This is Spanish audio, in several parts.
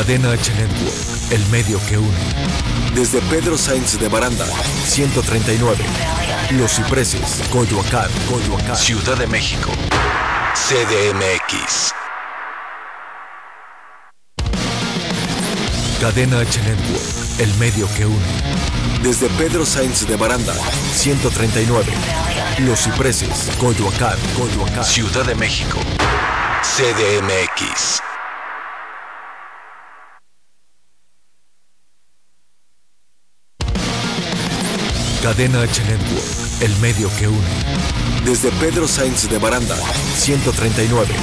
Cadena H Network, el medio que une. Desde Pedro Sainz de Baranda, 139. Los Cipreses, Coyoacán, Coyoacán. Ciudad de México. CDMX. Cadena H Network, el medio que une. Desde Pedro Sainz de Baranda, 139. Los Cipreses, Coyoacán, Coyoacán. Ciudad de México. CDMX. Cadena H Network, el medio que une. Desde Pedro Sainz de Baranda, 139.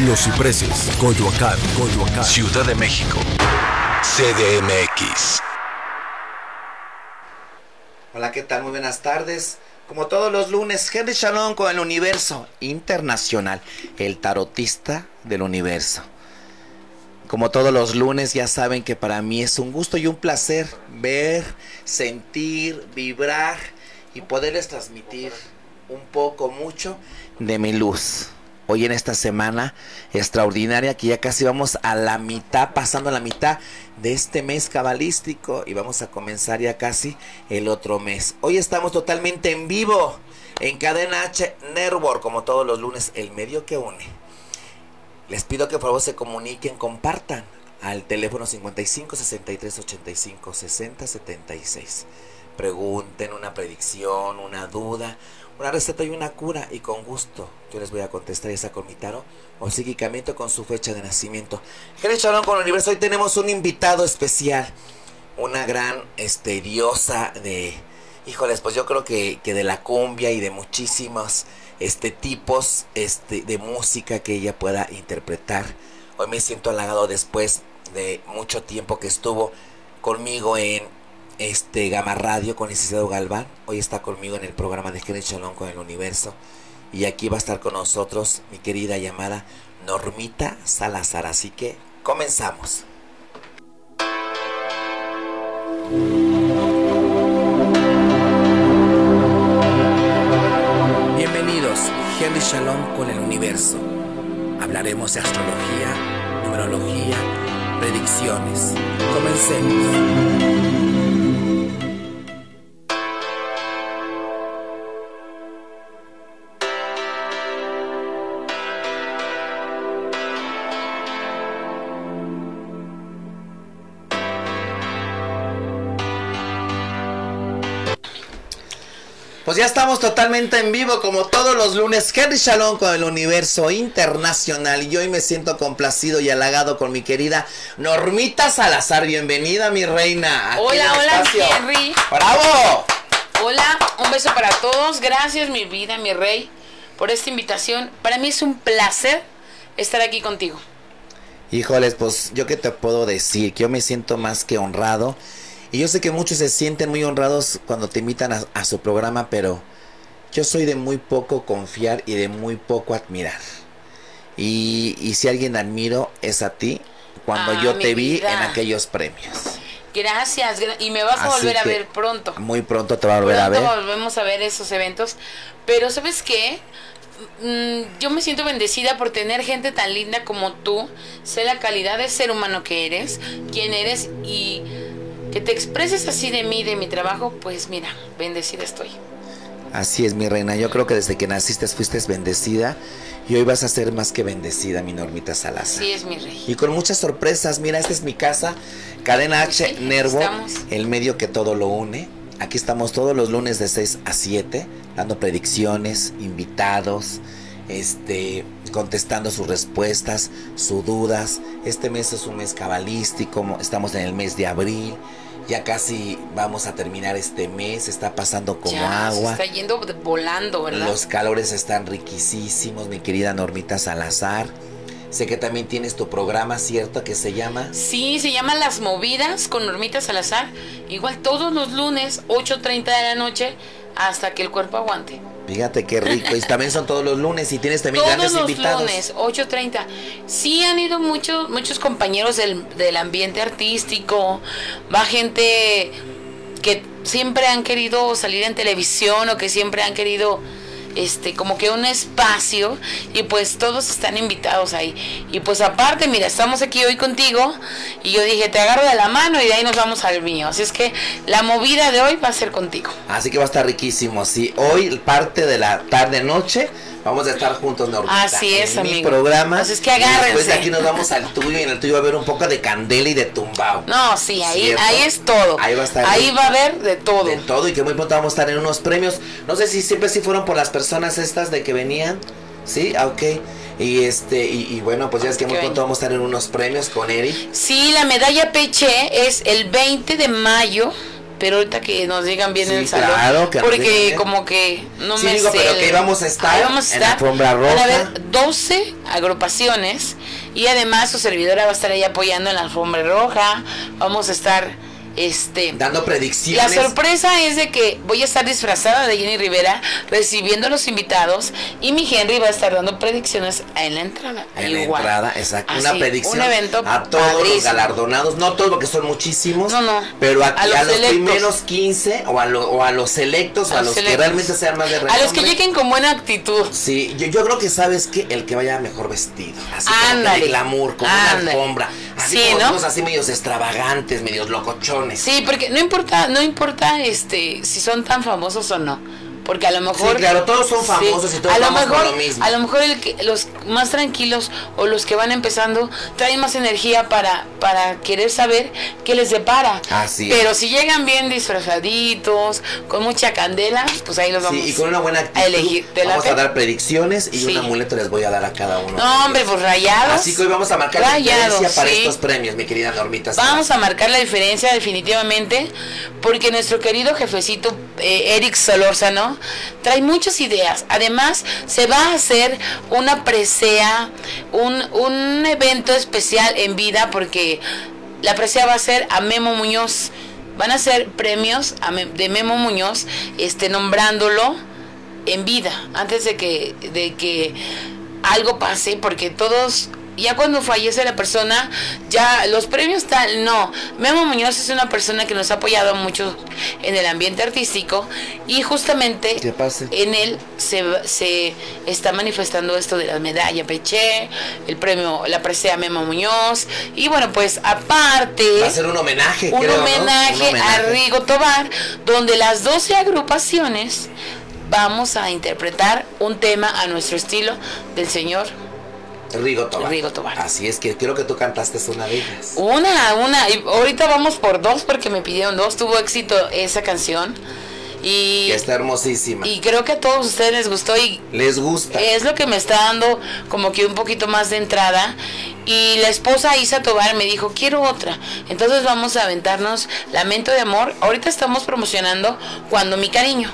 Los Cipreses, Coyoacán, Coyoacán. Ciudad de México. CDMX. Hola, ¿qué tal? Muy buenas tardes. Como todos los lunes, Henry Shalom con el universo internacional, el tarotista del universo. Como todos los lunes, ya saben que para mí es un gusto y un placer ver, sentir, vibrar y poderles transmitir un poco, mucho de mi luz. Hoy en esta semana extraordinaria que ya casi vamos a la mitad, pasando a la mitad de este mes cabalístico y vamos a comenzar ya casi el otro mes. Hoy estamos totalmente en vivo en Cadena H Network, como todos los lunes, el medio que une. Les pido que por favor se comuniquen, compartan al teléfono 55 63 85 60 76. Pregunten una predicción, una duda, una receta y una cura y con gusto yo les voy a contestar esa con o psíquicamente con su fecha de nacimiento. Jerez Chalón con el universo, hoy tenemos un invitado especial, una gran este, diosa de, híjoles, pues yo creo que, que de la cumbia y de muchísimos este, tipos este, de música que ella pueda interpretar. Hoy me siento halagado después de mucho tiempo que estuvo conmigo en este Gama Radio con licenciado Galván. Hoy está conmigo en el programa de Jerez Chalón con el Universo. Y aquí va a estar con nosotros mi querida llamada Normita Salazar. Así que comenzamos. Shalom con el universo. Hablaremos de astrología, numerología, predicciones. Comencemos. Estamos totalmente en vivo como todos los lunes. Henry Shalom con el universo internacional. Y hoy me siento complacido y halagado con mi querida Normita Salazar. Bienvenida, mi reina. Hola, hola. Henry. ¡Bravo! Hola, un beso para todos. Gracias, mi vida, mi rey, por esta invitación. Para mí es un placer estar aquí contigo. Híjoles, pues yo qué te puedo decir, que yo me siento más que honrado. Y yo sé que muchos se sienten muy honrados cuando te invitan a, a su programa, pero yo soy de muy poco confiar y de muy poco admirar. Y, y si alguien admiro es a ti, cuando Ah, yo te vi en aquellos premios. Gracias, gra- y me vas a Así volver a ver pronto. Muy pronto te va a volver a ver. Volvemos a ver esos eventos. Pero ¿sabes qué? Mm, yo me siento bendecida por tener gente tan linda como tú. Sé la calidad de ser humano que eres, quién eres y que te expreses así de mí, de mi trabajo. Pues mira, bendecida estoy. Así es, mi reina. Yo creo que desde que naciste fuiste bendecida y hoy vas a ser más que bendecida, mi Normita Salazar. Así es, mi rey. Y con muchas sorpresas, mira, esta es mi casa, Cadena H Sí, Network, estamos. el medio que todo lo une. Aquí estamos todos los lunes de 6 a 7, dando predicciones, invitados, este, contestando sus respuestas, sus dudas. Este mes es un mes cabalístico, mo- estamos en el mes de abril. Ya casi vamos a terminar este mes, está pasando como Ya, agua. Se está yendo volando, ¿verdad? Los calores están riquísimos, mi querida Normita Salazar. Sé que también tienes tu programa, ¿cierto? Que se llama Sí, se llama Las Movidas con Normita Salazar. Igual todos los lunes, 8.30 de la noche, hasta que el cuerpo aguante. Fíjate qué rico. Y también son todos los lunes y tienes también Todos grandes los invitados. lunes, 8.30. Sí han ido muchos, muchos compañeros del, del ambiente artístico. Va gente que siempre han querido salir en televisión o que siempre han querido este, como que un espacio y pues todos están invitados ahí. Y pues aparte, mira, estamos aquí hoy contigo y yo dije, te agarro de la mano y de ahí nos vamos al mío. Así es que la movida de hoy va a ser contigo. Así que va a estar riquísimo, sí. Hoy parte de la tarde-noche Vamos a estar juntos, Normita. Así es, en amigo. Mi programa. Pues es que agárrense. Después de aquí nos vamos al tuyo y en el tuyo va a haber un poco de candela y de tumbao. No, sí, ahí, ahí es todo. Ahí va a estar. Ahí va a haber de todo. De todo y que muy pronto vamos a estar en unos premios. No sé si siempre sí fueron por las personas estas de que venían. Sí, ah, ok. Y este, y, bueno, pues ya es que muy pronto vamos a estar en unos premios con Eric. Sí, la medalla Peche es el 20 de mayo pero ahorita que nos digan bien en el salón. Claro, que porque como que no sí, me digo, sé. pero que vamos a estar, vamos a en la alfombra roja. Van a haber 12 agrupaciones y además su servidora va a estar ahí apoyando en la alfombra roja. Vamos a estar este, dando predicciones. La sorpresa es de que voy a estar disfrazada de Jenny Rivera recibiendo a los invitados y mi Henry va a estar dando predicciones en la entrada. En la entrada, exacto. una predicción un evento a todos los galardonados, no todos porque son muchísimos, no, no, pero aquí a los, primeros 15 o a, o a los selectos, a, los, que realmente sean más de renombre. A los que lleguen con buena actitud. Sí, yo, yo creo que sabes que el que vaya mejor vestido, así como de glamour, con una alfombra, así sí, como ¿no? así medios extravagantes, medios locochones Sí, porque no importa, no importa este si son tan famosos o no. Porque a lo mejor. Sí, claro, todos son famosos y todos a lo mejor, lo mismo. A lo mejor el que, los más tranquilos o los que van empezando traen más energía para, para querer saber qué les depara. Así Pero si llegan bien disfrazaditos, con mucha candela, pues ahí los vamos sí, y con una buena actitud, a elegir. vamos a dar predicciones y un amuleto les voy a dar a cada uno. No, hombre, pues rayados. Así que hoy vamos a marcar rayados, la diferencia para estos premios, mi querida Normita. Vamos a marcar la diferencia definitivamente, porque nuestro querido jefecito eh, Eric Solórzano trae muchas ideas. Además, se va a hacer una presea, un, un evento especial en vida, porque la presea va a ser a Memo Muñoz. Van a ser premios de Memo Muñoz, este, nombrándolo en vida, antes de que, de que algo pase, porque todos ya cuando fallece la persona, ya los premios tal, no. Memo Muñoz es una persona que nos ha apoyado mucho en el ambiente artístico y justamente en él se, se, está manifestando esto de la medalla Peche, el premio, la presea Memo Muñoz y bueno, pues aparte... Va a ser un homenaje. Un, homenaje, a Rigo Tobar, donde las 12 agrupaciones vamos a interpretar un tema a nuestro estilo del señor Rigo Tobar. Rigo Tobar. Así es que creo que tú cantaste una de ellas. Una, una. Y ahorita vamos por dos porque me pidieron dos. Tuvo éxito esa canción. Y está hermosísima. Y creo que a todos ustedes les gustó y les gusta. Es lo que me está dando como que un poquito más de entrada. Y la esposa Isa Tobar me dijo, quiero otra. Entonces vamos a aventarnos Lamento de Amor. Ahorita estamos promocionando Cuando mi cariño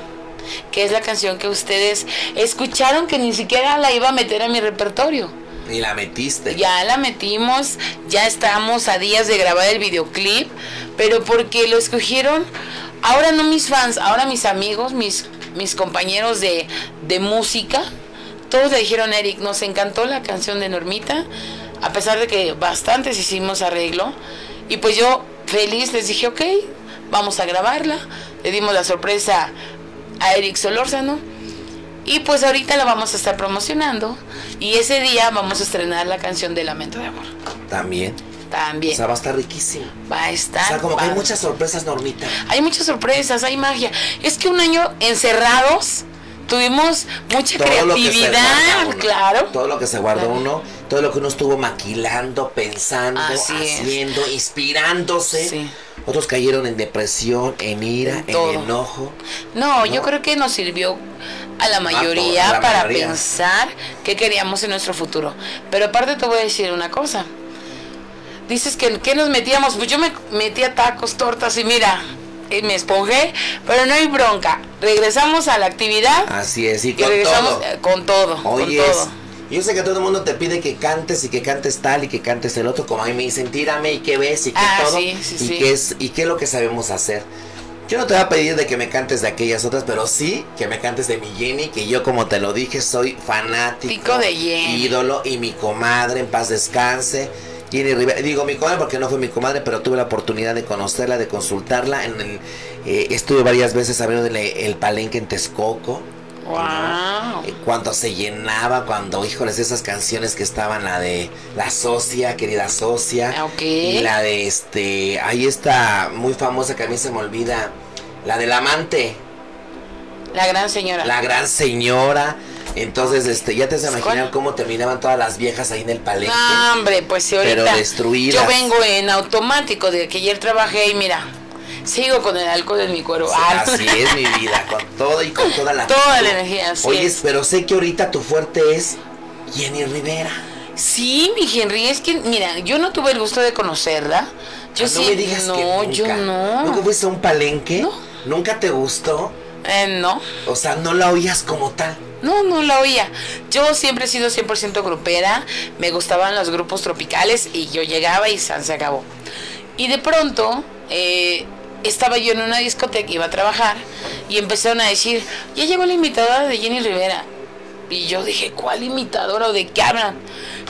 que es la canción que ustedes escucharon que ni siquiera la iba a meter a mi repertorio. Y la metiste. Ya la metimos, ya estamos a días de grabar el videoclip, pero porque lo escogieron, ahora no mis fans, ahora mis amigos, mis, mis compañeros de, de música, todos le dijeron, Eric, nos encantó la canción de Normita, a pesar de que bastantes hicimos arreglo, y pues yo feliz les dije, ok, vamos a grabarla, le dimos la sorpresa a Eric Solórzano y pues ahorita la vamos a estar promocionando. Y ese día vamos a estrenar la canción de Lamento de Amor. También. También. O sea, va a estar riquísima. Va a estar. O sea, como que hay muchas sorpresas, Normita. Hay muchas sorpresas, hay magia. Es que un año encerrados tuvimos mucha creatividad, claro. Todo lo que se guardó uno, todo lo que uno estuvo maquilando, pensando, haciendo, inspirándose. Sí. Otros cayeron en depresión, en ira, en, enojo. No, yo creo que nos sirvió a la mayoría para pensar qué queríamos en nuestro futuro. Pero aparte te voy a decir una cosa. Dices que ¿qué nos metíamos, pues yo me metía tacos, tortas y mira, y me esponjé, pero no hay bronca. Regresamos a la actividad. Así es, y con regresamos todo. con todo. Oye, con todo. Yo sé que todo el mundo te pide que cantes y que cantes tal y que cantes el otro, como a mí me dicen, tírame y qué ves y qué ah, todo. Sí, sí, y sí. es, y qué es lo que sabemos hacer. Yo no te voy a pedir de que me cantes de aquellas otras, pero sí que me cantes de mi Jenny, que yo como te lo dije, soy fanático, Pico de Jenny. ídolo y mi comadre, en paz descanse. Jenny Rivera, digo mi comadre porque no fue mi comadre, pero tuve la oportunidad de conocerla, de consultarla. En el, eh, estuve varias veces abriendo el, el palenque en Texcoco. Wow. Cuando se llenaba, cuando, híjoles, esas canciones que estaban, la de La Socia, querida Socia. Ah. Y la de este, ahí está muy famosa que a mí se me olvida, la del amante, La gran señora. la gran señora. Entonces, este, ya te has ¿Cuál? imaginar cómo terminaban todas las viejas ahí en el palenque. No, hombre, pues si ahorita. Pero destruidas. Yo vengo en automático de que ayer trabajé y mira, sigo con el alcohol en mi cuerpo. Ah, Así es mi vida, con todo y con toda la Toda actitud. la energía, así Oye, es. pero sé que ahorita tu fuerte es Jenny Rivera. Sí, mi Henry, es que, mira, yo no tuve el gusto de conocerla. Yo Ah, sí. no me digas no, que nunca. yo no. ¿Nunca fuiste a un palenque? No. ¿Nunca te gustó? Eh, no. O sea, no la oías como tal. No, no la oía. Yo siempre he sido 100% grupera, me gustaban los grupos tropicales y yo llegaba y se acabó. Y de pronto eh, estaba yo en una discoteca, iba a trabajar y empezaron a decir, ya llegó la imitadora de Jenny Rivera. Y yo dije, ¿cuál imitadora o de qué hablan?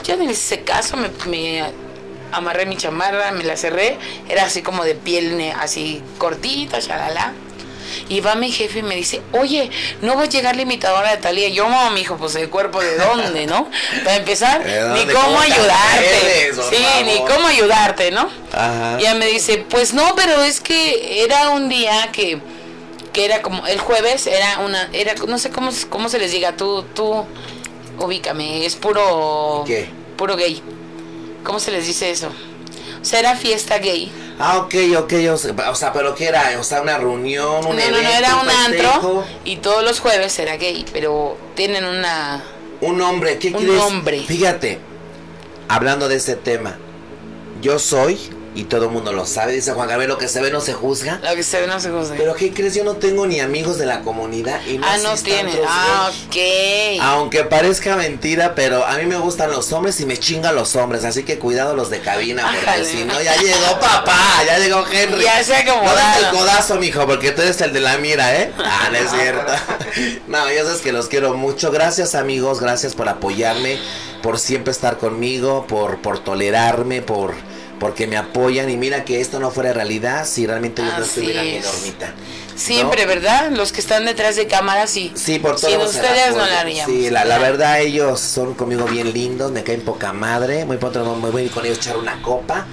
Ya en ese caso me, me amarré mi chamarra, me la cerré, era así como de piel así cortita, shalala. Y va mi jefe y me dice, oye, no va a llegar la imitadora de Talía. Yo, no, mi hijo, pues el cuerpo de dónde, ¿no? Para empezar, ¿De ni cómo ¿Cómo te ayudarte. Sí, ni cómo ayudarte, ¿no? Ajá. Y ella me dice, pues no, pero es que era un día que, que era como, el jueves era una, era, no sé cómo, cómo se les diga, tú, tú, ubícame, es puro, ¿Qué? puro gay. ¿Cómo se les dice eso? Era fiesta gay. Ah, ok, ok. O sea, o sea, pero ¿qué era? O sea, una reunión, un No, evento, no, era un festejo? antro y todos los jueves era gay, pero tienen una... Un hombre, ¿qué Un crees? hombre. Fíjate, hablando de ese tema, yo soy, y todo el mundo lo sabe, dice Juan Gabriel, lo que se ve no se juzga. Lo que se ve no se juzga. Pero ¿qué crees? Yo no tengo ni amigos de la comunidad y no ah, no tiene. Ah, ok. Aunque parezca mentira, pero a mí me gustan los hombres y me chingan los hombres, así que cuidado los de cabina, porque si no, ya llegó papá, ya llegó Henry. Ya se acomodaron. No des el codazo, mijo, porque tú eres el de la mira, ¿eh? Ah, no es cierto. no, yo sabes que los quiero mucho. Gracias, amigos, gracias por apoyarme, por siempre estar conmigo, por, por tolerarme, por porque me apoyan y mira que esto no fuera realidad si realmente yo no estuviera mi es. normita. Siempre, ¿no? ¿verdad? Los que están detrás de cámaras, sí. Sí, por todo. Sin ustedes no la haríamos. Sí, la, la verdad, ellos son conmigo bien lindos, me caen poca madre. Muy pronto me voy a ir con ellos a echar una copa.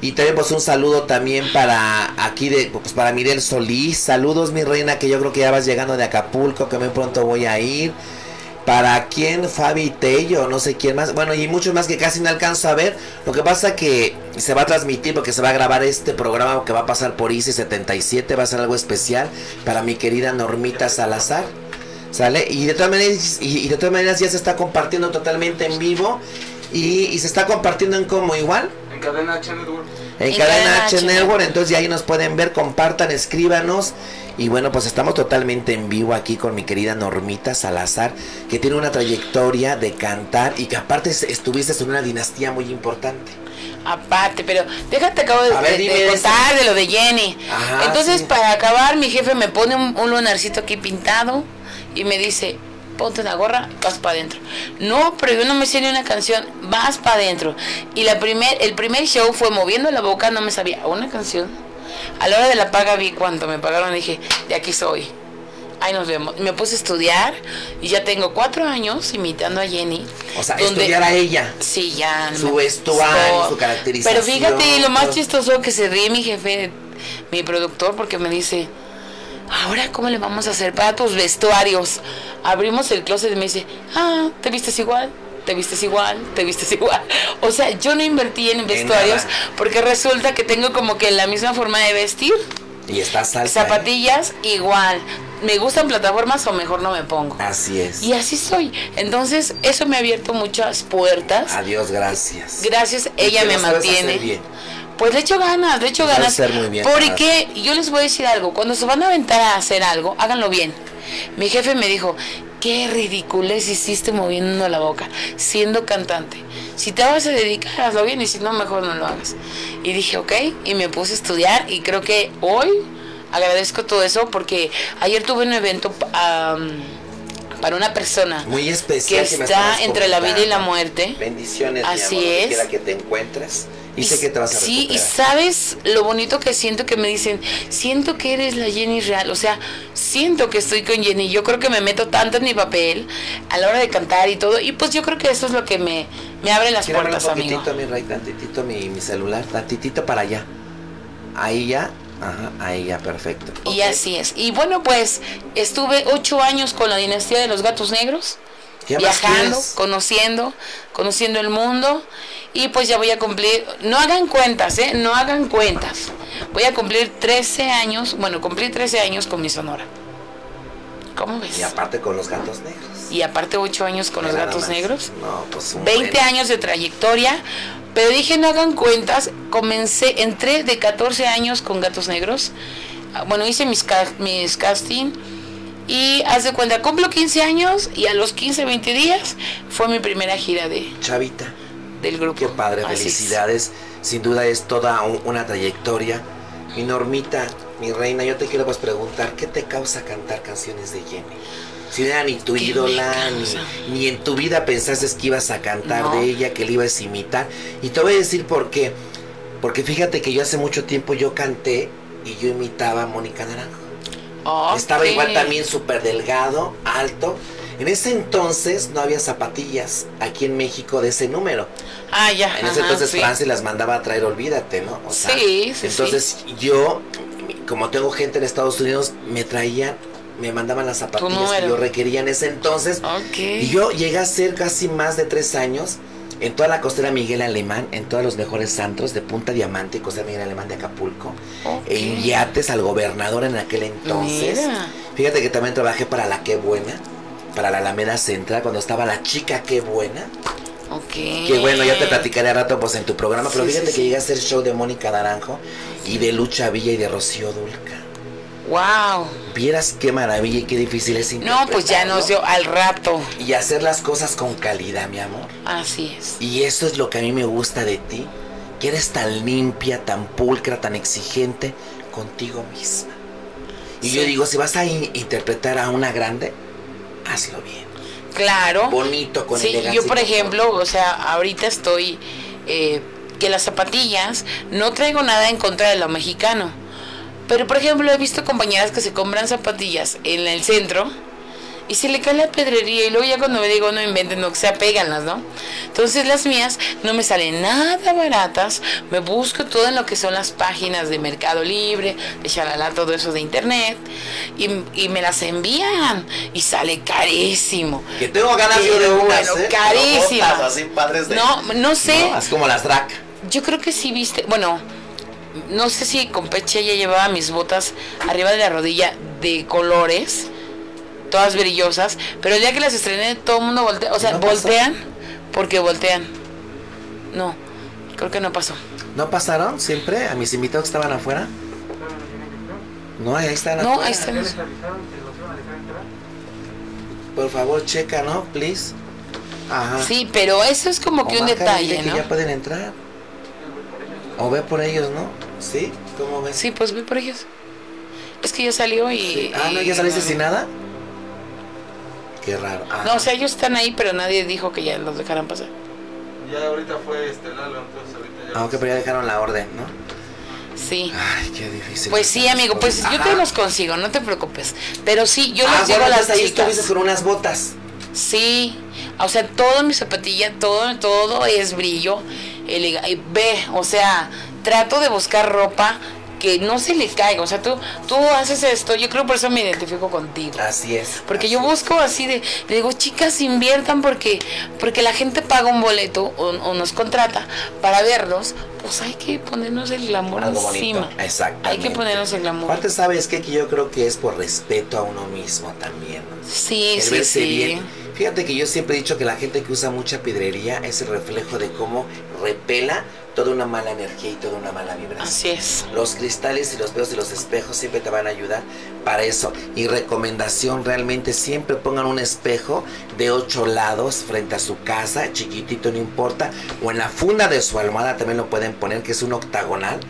Y también pues un saludo también para aquí de pues para Mirel Solís. Saludos mi reina que yo creo que ya vas llegando de Acapulco, que muy pronto voy a ir. Para quién, Fabi Tello, no sé quién más. Bueno, y muchos más que casi no alcanzo a ver. Lo que pasa que se va a transmitir porque se va a grabar este programa que va a pasar por ICI 77. Va a ser algo especial para mi querida Normita Salazar. ¿Sale? Y de todas maneras, y, y de todas maneras ya se está compartiendo totalmente en vivo. Y, y se está compartiendo en como igual. En cadena H Network. En En Cadena Cadena H H Network, entonces ya ahí nos pueden ver, compartan, escríbanos. Y bueno, pues estamos totalmente en vivo aquí con mi querida Normita Salazar, que tiene una trayectoria de cantar y que aparte es- estuviste en una dinastía muy importante. Aparte, pero déjate acabo de, ver, de- contar de lo de Jenny. Ajá, Entonces, sí. para acabar, mi jefe me pone un, un lunarcito aquí pintado y me dice, ponte una gorra, vas para adentro. No, pero yo no me sé ni una canción, vas para adentro. Y la primer, el primer show fue moviendo la boca, no me sabía una canción. A la hora de la paga vi cuánto me pagaron y dije, de aquí soy. Ahí nos vemos. Me puse a estudiar y ya tengo cuatro años imitando a Jenny. O sea, donde- estudiar a ella. Sí, ya. Su vestuario, su caracterización, Pero fíjate, lo más chistoso que se ríe mi jefe, mi productor, porque me dice, ahora cómo le vamos a hacer para tus vestuarios. Abrimos el closet y me dice, ah, te vistes igual. Te vistes igual, te vistes igual. O sea, yo no invertí en vestuarios porque resulta que tengo como que la misma forma de vestir. Y estás alta. ¿eh? Zapatillas igual. Me gustan plataformas o mejor no me pongo. Así es. Y así soy. Entonces, eso me ha abierto muchas puertas. Adiós, gracias. Gracias, ella me mantiene. bien. Pues le echo ganas, le echo ganas. hacer muy bien, porque yo les voy a decir algo, cuando se van a aventar a hacer algo, háganlo bien. Mi jefe me dijo, qué ridiculez hiciste moviendo la boca, siendo cantante. Si te vas a dedicar, hazlo bien y si no, mejor no lo hagas. Y dije, ok, y me puse a estudiar y creo que hoy agradezco todo eso porque ayer tuve un evento para una persona Muy especial. que está entre la vida y la muerte. Bendiciones, Así mi amor, es. que te encuentres. Y, sé que te vas a Sí, y recuperar. sabes lo bonito que siento que me dicen, siento que eres la Jenny real, o sea, siento que estoy con Jenny. Yo creo que me meto tanto en mi papel a la hora de cantar y todo. Y pues yo creo que eso es lo que me, me abre las Gírame puertas, un amigo. poquitito, mi rey, tantitito mi, mi celular, tantitito para allá. Ahí ya, ajá, ahí ya, perfecto. Y Ok. así es. Y bueno, pues estuve ocho años con la dinastía de los gatos negros. ¿Qué más viajando, quieres? conociendo, conociendo el mundo. Y pues ya voy a cumplir, no hagan cuentas, ¿eh? No hagan cuentas. Voy a cumplir 13 años, bueno, cumplí 13 años con mi sonora. ¿Cómo ves? Y aparte con los gatos negros. Y aparte 8 años con los gatos más. negros. No, pues un 20 buen- años de trayectoria, pero dije no hagan cuentas, comencé, entré de 14 años con Gatos Negros, Ah, bueno, hice mis, ca- mis casting y haz de cuenta, cumplo 15 años y a los 15, 20 días fue mi primera gira de, Chavita, del grupo. qué padre, Así es. felicidades. Sin duda es toda un- una trayectoria. Mi Normita, mi reina, yo te quiero pues preguntar, ¿qué te causa cantar canciones de Jenny? Si no era ni tu ¿Qué me ídola, ni, ni en tu vida pensaste que ibas a cantar No. de ella, que le ibas a imitar. Y te voy a decir por qué. Porque fíjate que yo hace mucho tiempo yo canté y yo imitaba a Mónica Naranjo. Estaba igual también súper delgado, alto. En ese entonces no había zapatillas aquí en México de ese número. Ah, ya. En ese ajá, entonces sí. Francia las mandaba a traer, olvídate, ¿no? O sea, Sí, sí, Entonces yo, como tengo gente en Estados Unidos, me traían, me mandaban las zapatillas que yo requería en ese entonces. Ok. Y yo llegué a ser casi más de tres años en toda la costera Miguel Alemán, en todos los mejores santos de Punta Diamante y costera Miguel Alemán de Acapulco. Ok. En yates al gobernador en aquel entonces. Mira. Fíjate que también trabajé para la Qué Buena, para la Alameda Central, cuando estaba la chica Qué Buena. Ok. Que bueno, ya te platicaré a rato pues en tu programa, pero fíjate sí, que sí. llegué a hacer show de Mónica Naranjo y de Lucha Villa y de Rocío Dulca. Wow. Vieras qué maravilla y qué difícil es No, pues ya nos dio al rato. Y hacer las cosas con calidad, mi amor. Así es. Y eso es lo que a mí me gusta de ti, que eres tan limpia, tan pulcra, tan exigente contigo misma. Y yo digo, si vas a in- interpretar a una grande, hazlo bien. Claro. Bonito, con Sí, yo por ejemplo, o sea, ahorita estoy eh, que las zapatillas, no traigo nada en contra de lo mexicano. Pero por ejemplo, he visto compañeras que se compran zapatillas en el centro y se le cae la pedrería y luego ya cuando me digo no inventen, no, que se apeganlas, ¿no? Entonces las mías no me salen nada baratas, me busco todo en lo que son las páginas de Mercado Libre, de Shalala, todo eso de internet y, y me las envían y sale carísimo. Que tengo ganas yo de unas, bueno, ¿eh? así padres de... No, no sé. No, es como las drag. Yo creo que sí viste, bueno, no sé si con Peche ya llevaba mis botas arriba de la rodilla de colores, todas brillosas, pero el día que las estrené todo el mundo voltea, o sea, ¿No pasó? voltean porque voltean. No, creo que no pasó. ¿No pasaron siempre a mis invitados que estaban afuera? No, ahí están No, ahí están. Por favor, checa, ¿no? Please. Ajá. Sí, pero eso es como que O un detalle, que ¿no? ya pueden entrar. O ve por ellos, ¿no? ¿Sí? ¿Cómo ves? Sí, pues ve por ellos. Es que ya salió y... Sí. Ah, ¿no? y- ¿Ya saliste sin nada? Qué raro. Ah. No, o sea, ellos están ahí, pero nadie dijo que ya los dejaran pasar. Ya ahorita fue este Lalo, entonces ahorita ya. Ah, ok, pero ya dejaron la orden, ¿no? Sí. Ay, qué difícil. Pues sí, amigo, pues yo te los consigo, no te preocupes. Pero sí, yo ah, les llevo bueno, a las ahí chicas. estuviste con unas botas. Sí, o sea, todo mi zapatilla, todo, todo es brillo. Ve, o sea, trato de buscar ropa que no se le caiga. O sea, tú, tú haces esto, yo creo por eso me identifico contigo. Así es. Porque así yo busco así de, le digo, chicas, inviertan porque, porque la gente paga un boleto o, o nos contrata para verlos, pues hay que ponernos el glamour Algo encima. Exactamente. Hay que ponernos el glamour. Aparte, ¿sabes qué? Que yo creo que es por respeto a uno mismo también. ¿no? Sí, el sí, verse sí. bien. Fíjate que yo siempre he dicho que la gente que usa mucha piedrería es el reflejo de cómo repela toda una mala energía y toda una mala vibración. Así es. Los cristales y los veos y los espejos siempre te van a ayudar para eso. Y recomendación, realmente siempre pongan un espejo de ocho lados frente a su casa, chiquitito, no importa. O en la funda de su almohada también lo pueden poner, que es un octagonal.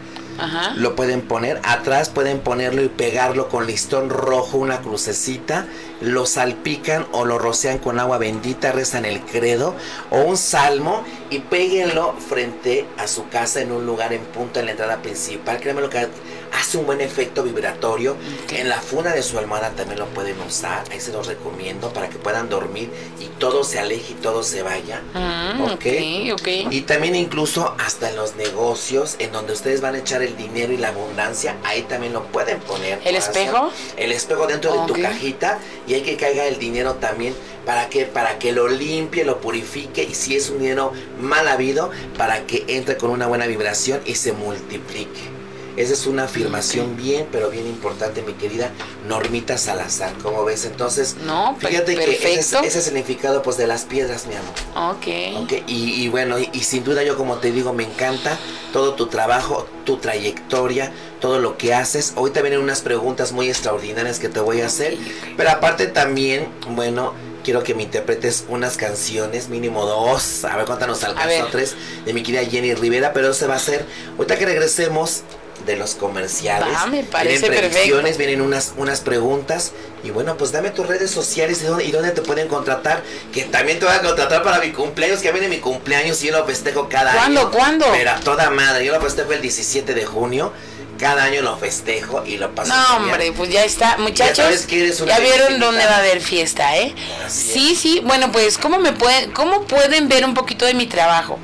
Lo pueden poner atrás, pueden ponerlo y pegarlo con listón rojo, una crucecita, lo salpican o lo rocean con agua bendita, rezan el credo o un salmo y péguenlo frente a su casa en un lugar en punto en la entrada principal. Créeme lo que hace un buen efecto vibratorio. En la funda de su almohada también lo pueden usar, ahí se los recomiendo para que puedan dormir y todo se aleje y todo se vaya. Mm, ok, ok. Y también incluso hasta en los negocios, en donde ustedes van a echar el dinero y la abundancia, ahí también lo pueden poner. ¿El espejo? El espejo dentro de tu cajita y hay que caiga el dinero también para que para que lo limpie, lo purifique y si es un dinero mal habido, para que entre con una buena vibración y se multiplique. Esa es una afirmación bien, pero bien importante, mi querida Normita Salazar. ¿Cómo ves? Entonces, No, fíjate que ese es, perfecto. ese es el significado pues, de las piedras, mi amor. Ok. Ok, Y, y bueno, y, y sin duda yo como te digo, me encanta todo tu trabajo, tu trayectoria, todo lo que haces. Hoy te vienen unas preguntas muy extraordinarias que te voy a hacer. Pero aparte también, bueno, quiero que me interpretes unas canciones, mínimo dos. A ver cuántas nos alcanzó, tres, de mi querida Jenny Rivera. Pero se va a hacer, ahorita que regresemos de los comerciales. Va, me parece vienen perfecto. vienen unas, unas preguntas. Y bueno, pues dame tus redes sociales y dónde, y dónde te pueden contratar. Que también te voy a contratar para mi cumpleaños, que ya viene mi cumpleaños y yo lo festejo cada ¿Cuándo, año. cuándo? Pero a toda madre, yo lo festejo el 17 de junio. Cada año lo festejo y lo paso. No, hombre, pues ya está. Muchachos, eres una ya vieron dónde va a haber fiesta, ¿eh? Así sí, sí. Bueno, pues, ¿cómo me pueden, cómo pueden ver un poquito de mi trabajo?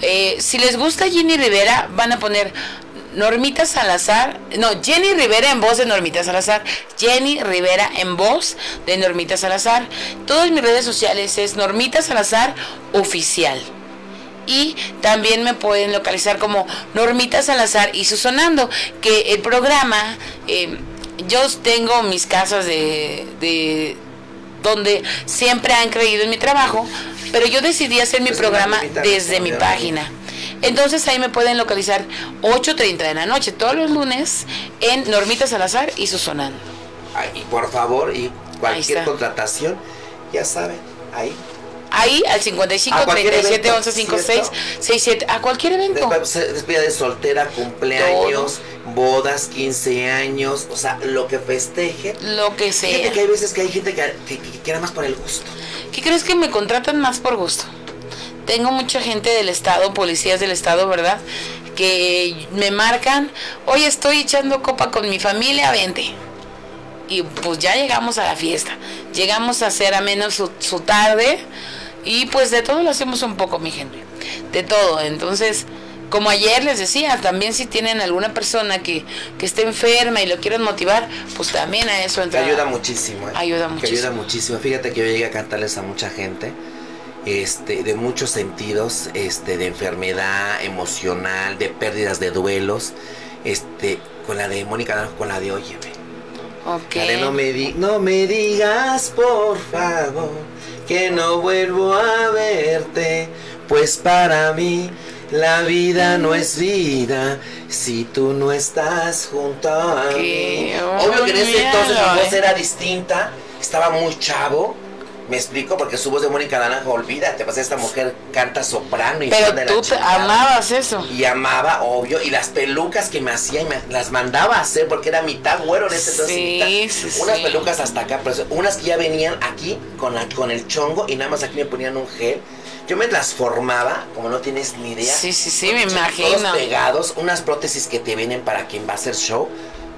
Eh, si les gusta Jenny Rivera, van a poner Normita Salazar, no, Jenny Rivera en voz de Normita Salazar, Jenny Rivera en voz de Normita Salazar. Todas mis redes sociales es Normita Salazar Oficial. Y también me pueden localizar como Normita Salazar y Susonando, que el programa, eh, yo tengo mis casas de, de donde siempre han creído en mi trabajo, pero yo decidí hacer mi Pues, programa desde mi página. Entonces ahí me pueden localizar 8.30 de la noche, todos los lunes, en Normita Salazar y Susonando. Ay, y por favor, y cualquier contratación, ya saben, ahí. Ahí al 55 A cualquier 37 evento, 11 56 ¿cierto? 67 a cualquier evento. Se despide de soltera, cumpleaños, bodas, 15 años, o sea, lo que festeje. Lo que sea. Fíjate que hay veces que hay gente que, que, más por el gusto. ¿Qué crees que me contratan más por gusto? Tengo mucha gente del estado, policías del estado, ¿verdad? Que me marcan, hoy estoy echando copa con mi familia, vente. Y pues ya llegamos a la fiesta. Llegamos a hacer a menos su, su tarde. Y pues de todo lo hacemos un poco, mi gente. De todo. Entonces, como ayer les decía, también si tienen alguna persona que, que esté enferma y lo quieren motivar, pues también a eso entra. ayuda muchísimo. ¿eh? Ayuda Que ayuda muchísimo. muchísimo. Fíjate que yo llegué a cantarles a mucha gente. Este, de muchos sentidos, este, de enfermedad emocional, de pérdidas de duelos, este, con la de Mónica Naranjo, con la de Óyeme. Ok. La de no me, di- no me digas, por favor, que no vuelvo a verte, pues para mí la vida no es vida si tú no estás junto a mí. Obvio que en ese entonces mi voz eh. era distinta, estaba muy chavo. Me explico porque su voz de Mónica Naranjo, olvídate, pues esta mujer canta soprano y Pero de la tú te chingada. amabas eso. Y amaba, obvio, y las pelucas que me hacía y me las mandaba a hacer porque era mitad güero en ese entonces. Sí, sí, unas sí. pelucas hasta acá, pero unas que ya venían aquí con, la, con el chongo y nada más aquí me ponían un gel. Yo me transformaba, como no tienes ni idea. Sí, sí, sí, me Todos imagino. pegados, unas prótesis que te vienen para quien va a hacer show.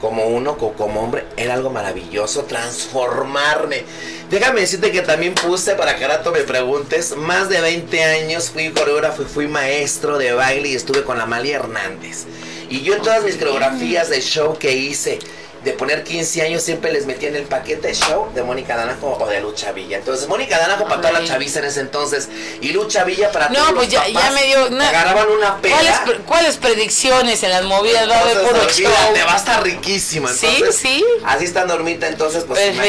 Como uno, co- como hombre, era algo maravilloso, transformarme. Déjame decirte que también puse, para que rato me preguntes, más de 20 años fui coreógrafo y fui maestro de baile y estuve con Amalia Hernández. Y yo en todas mis coreografías de show que hice, de poner 15 años, siempre les metía en el paquete show de Mónica Danajo o de Lucha Villa. Entonces, Mónica Danajo para toda la chaviza en ese entonces y Lucha Villa para No, todos pues los ya, ya me dio. Agarraban una pela. ¿Cuáles, pre- cuáles predicciones en las movidas? Va a haber puro Entonces, show. olvídate, va a estar riquísimo. Sí, sí. Así está Normita, entonces, pues Perfecto.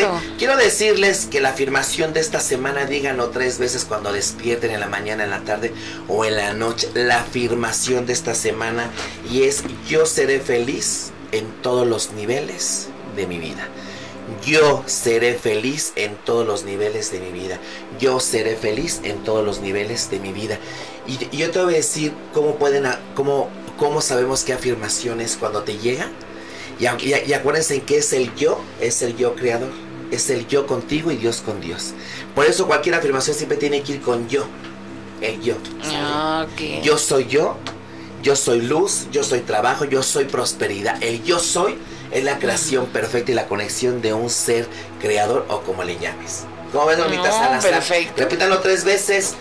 imagínate. Quiero decirles que la afirmación de esta semana, díganlo tres veces cuando despierten en la mañana, en la tarde o en la noche. La afirmación de esta semana y es: Yo seré feliz en todos los niveles de mi vida. Yo seré feliz en todos los niveles de mi vida. Yo seré feliz en todos los niveles de mi vida. Y, y yo te voy a decir cómo pueden, cómo, cómo sabemos qué afirmaciones cuando te llega. Y, y, y acuérdense en que es el yo, es el yo creador. Es el yo contigo y Dios con Dios. Por eso cualquier afirmación siempre tiene que ir con yo. El yo. Ah. Yo soy yo, Yo soy luz, yo soy trabajo, yo soy prosperidad. El yo soy es la creación perfecta y la conexión de un ser creador o como le llames. ¿Cómo ves, Normita No, perfecto. Repítanlo tres veces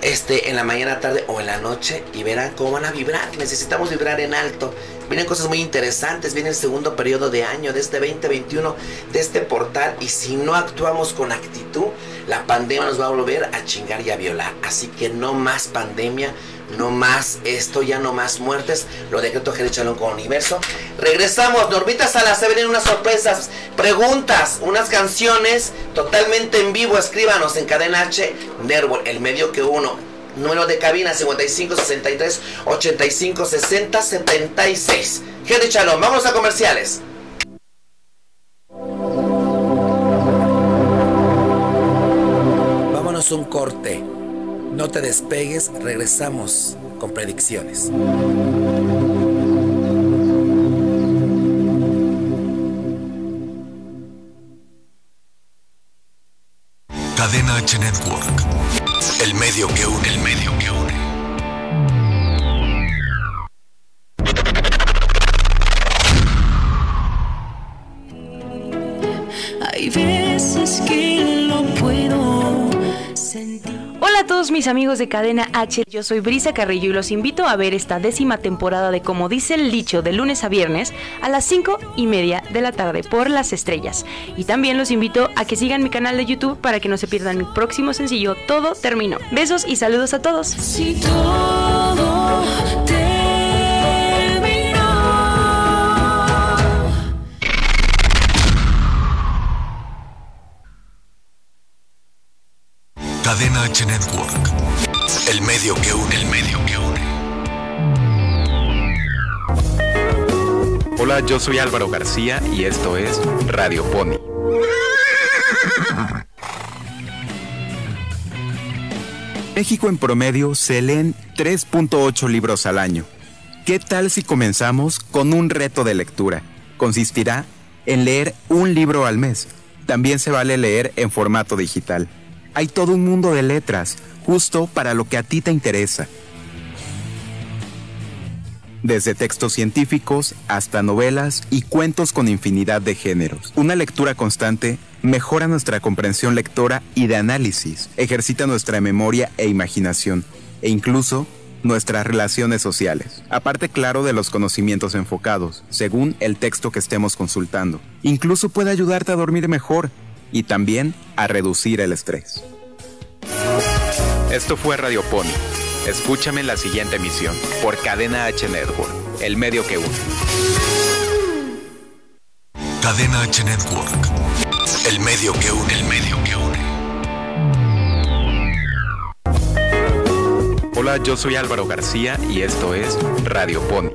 este, en la mañana, tarde o en la noche y verán cómo van a vibrar. Necesitamos vibrar en alto. Vienen cosas muy interesantes. Viene el segundo periodo de año de este 2021, de este portal. Y si no actuamos con actitud, la pandemia nos va a volver a chingar y a violar. Así que no más pandemia. No más esto, ya no más muertes. Lo decreto Jerez Chalón con Universo. Regresamos. Normita Salazar vienen unas sorpresas, preguntas, unas canciones totalmente en vivo. Escríbanos en Cadena H, Nervo, el medio que uno. Número de cabina 55 63 85 60 76. Jerez Chalón, vamos a comerciales. Vámonos un corte. No te despegues, regresamos con predicciones. De Cadena H, yo soy Brisa Carrillo y los invito a ver esta décima temporada de Como dice el dicho de lunes a viernes a las 5 y media de la tarde por las estrellas. Y también los invito a que sigan mi canal de YouTube para que no se pierdan mi próximo sencillo Todo Terminó. Besos y saludos a todos. Si todo. Cadena H Network. El medio que une, el medio que une. Hola, yo soy Álvaro García y esto es Radio Pony. México en promedio se leen 3.8 libros al año. ¿Qué tal si comenzamos con un reto de lectura? Consistirá en leer un libro al mes. También se vale leer en formato digital. Hay todo un mundo de letras, justo para lo que a ti te interesa. Desde textos científicos hasta novelas y cuentos con infinidad de géneros. Una lectura constante mejora nuestra comprensión lectora y de análisis, ejercita nuestra memoria e imaginación, e incluso nuestras relaciones sociales. Aparte, claro, de los conocimientos enfocados, según el texto que estemos consultando. Incluso puede ayudarte a dormir mejor y también a reducir el estrés. Esto fue Radio Pony. Escúchame en la siguiente emisión por Cadena H Network, el medio que une. Cadena H Network. El medio que une, el medio que une. Hola, yo soy Álvaro García y esto es Radio Pony.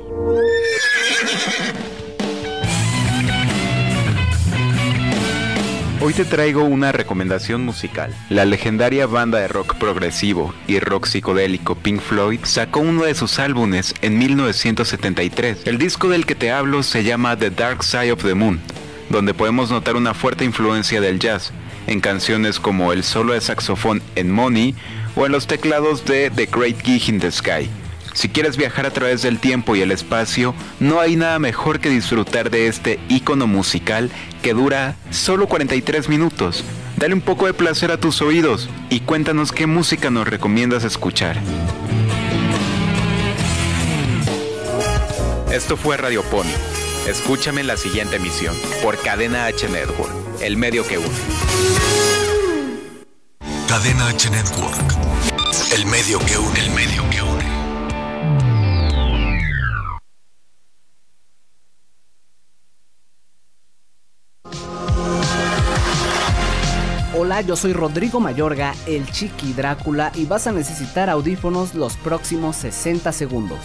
Hoy te traigo una recomendación musical. La legendaria banda de rock progresivo y rock psicodélico Pink Floyd sacó uno de sus álbumes en 1973. El disco del que te hablo se llama The Dark Side of the Moon, donde podemos notar una fuerte influencia del jazz en canciones como el solo de saxofón en Money o en los teclados de The Great Gig in the Sky. Si quieres viajar a través del tiempo y el espacio, no hay nada mejor que disfrutar de este icono musical que dura solo 43 minutos. Dale un poco de placer a tus oídos y cuéntanos qué música nos recomiendas escuchar. Esto fue Radio Pony. Escúchame en la siguiente emisión por Cadena H Network, el medio que une. Cadena H Network. El medio que une, el medio que une. Yo soy Rodrigo Mayorga, el Chiqui Drácula, y vas a necesitar audífonos los próximos 60 segundos.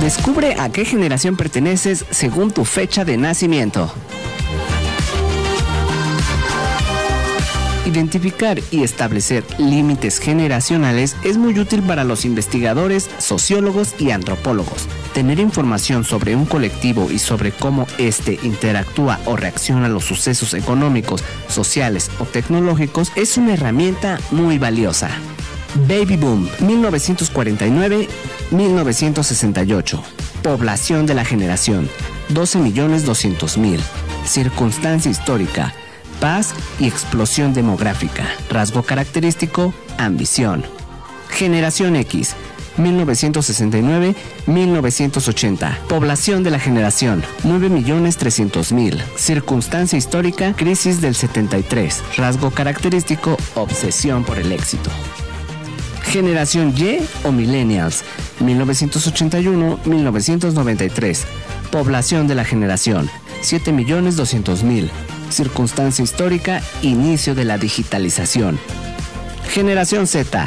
Descubre a qué generación perteneces según tu fecha de nacimiento. Identificar y establecer límites generacionales es muy útil para los investigadores, sociólogos y antropólogos. Tener información sobre un colectivo y sobre cómo éste interactúa o reacciona a los sucesos económicos, sociales o tecnológicos es una herramienta muy valiosa. Baby Boom, 1949-1968. Población de la generación, 12.200.000. Circunstancia histórica, paz y explosión demográfica. Rasgo característico, ambición. Generación X, 1969-1980. Población de la generación, 9.300.000. Circunstancia histórica, crisis del 73. Rasgo característico, obsesión por el éxito. Generación Y o Millennials, 1981-1993. Población de la generación, 7.200.000. Circunstancia histórica, inicio de la digitalización. Generación Z,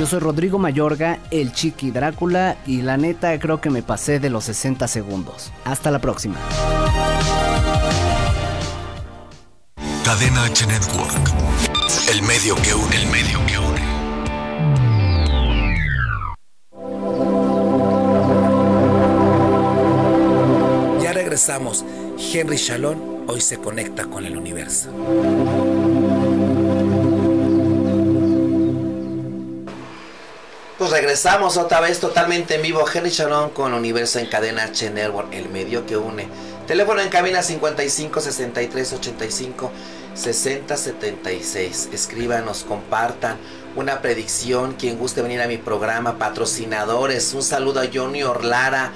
Yo soy Rodrigo Mayorga, el Chiqui Drácula, y la neta creo que me pasé de los 60 segundos. Hasta la próxima. Cadena H Network. El medio que une, el medio que une. Ya regresamos. Henry Shalom hoy se conecta con el universo. Pues regresamos otra vez totalmente en vivo. Henry Shalom con Universo en cadena H Network, el medio que une. Teléfono en cabina 55 63 85 60 76. Escríbanos, compartan una predicción. Quien guste venir a mi programa, patrocinadores. Un saludo a Johnny Orlara,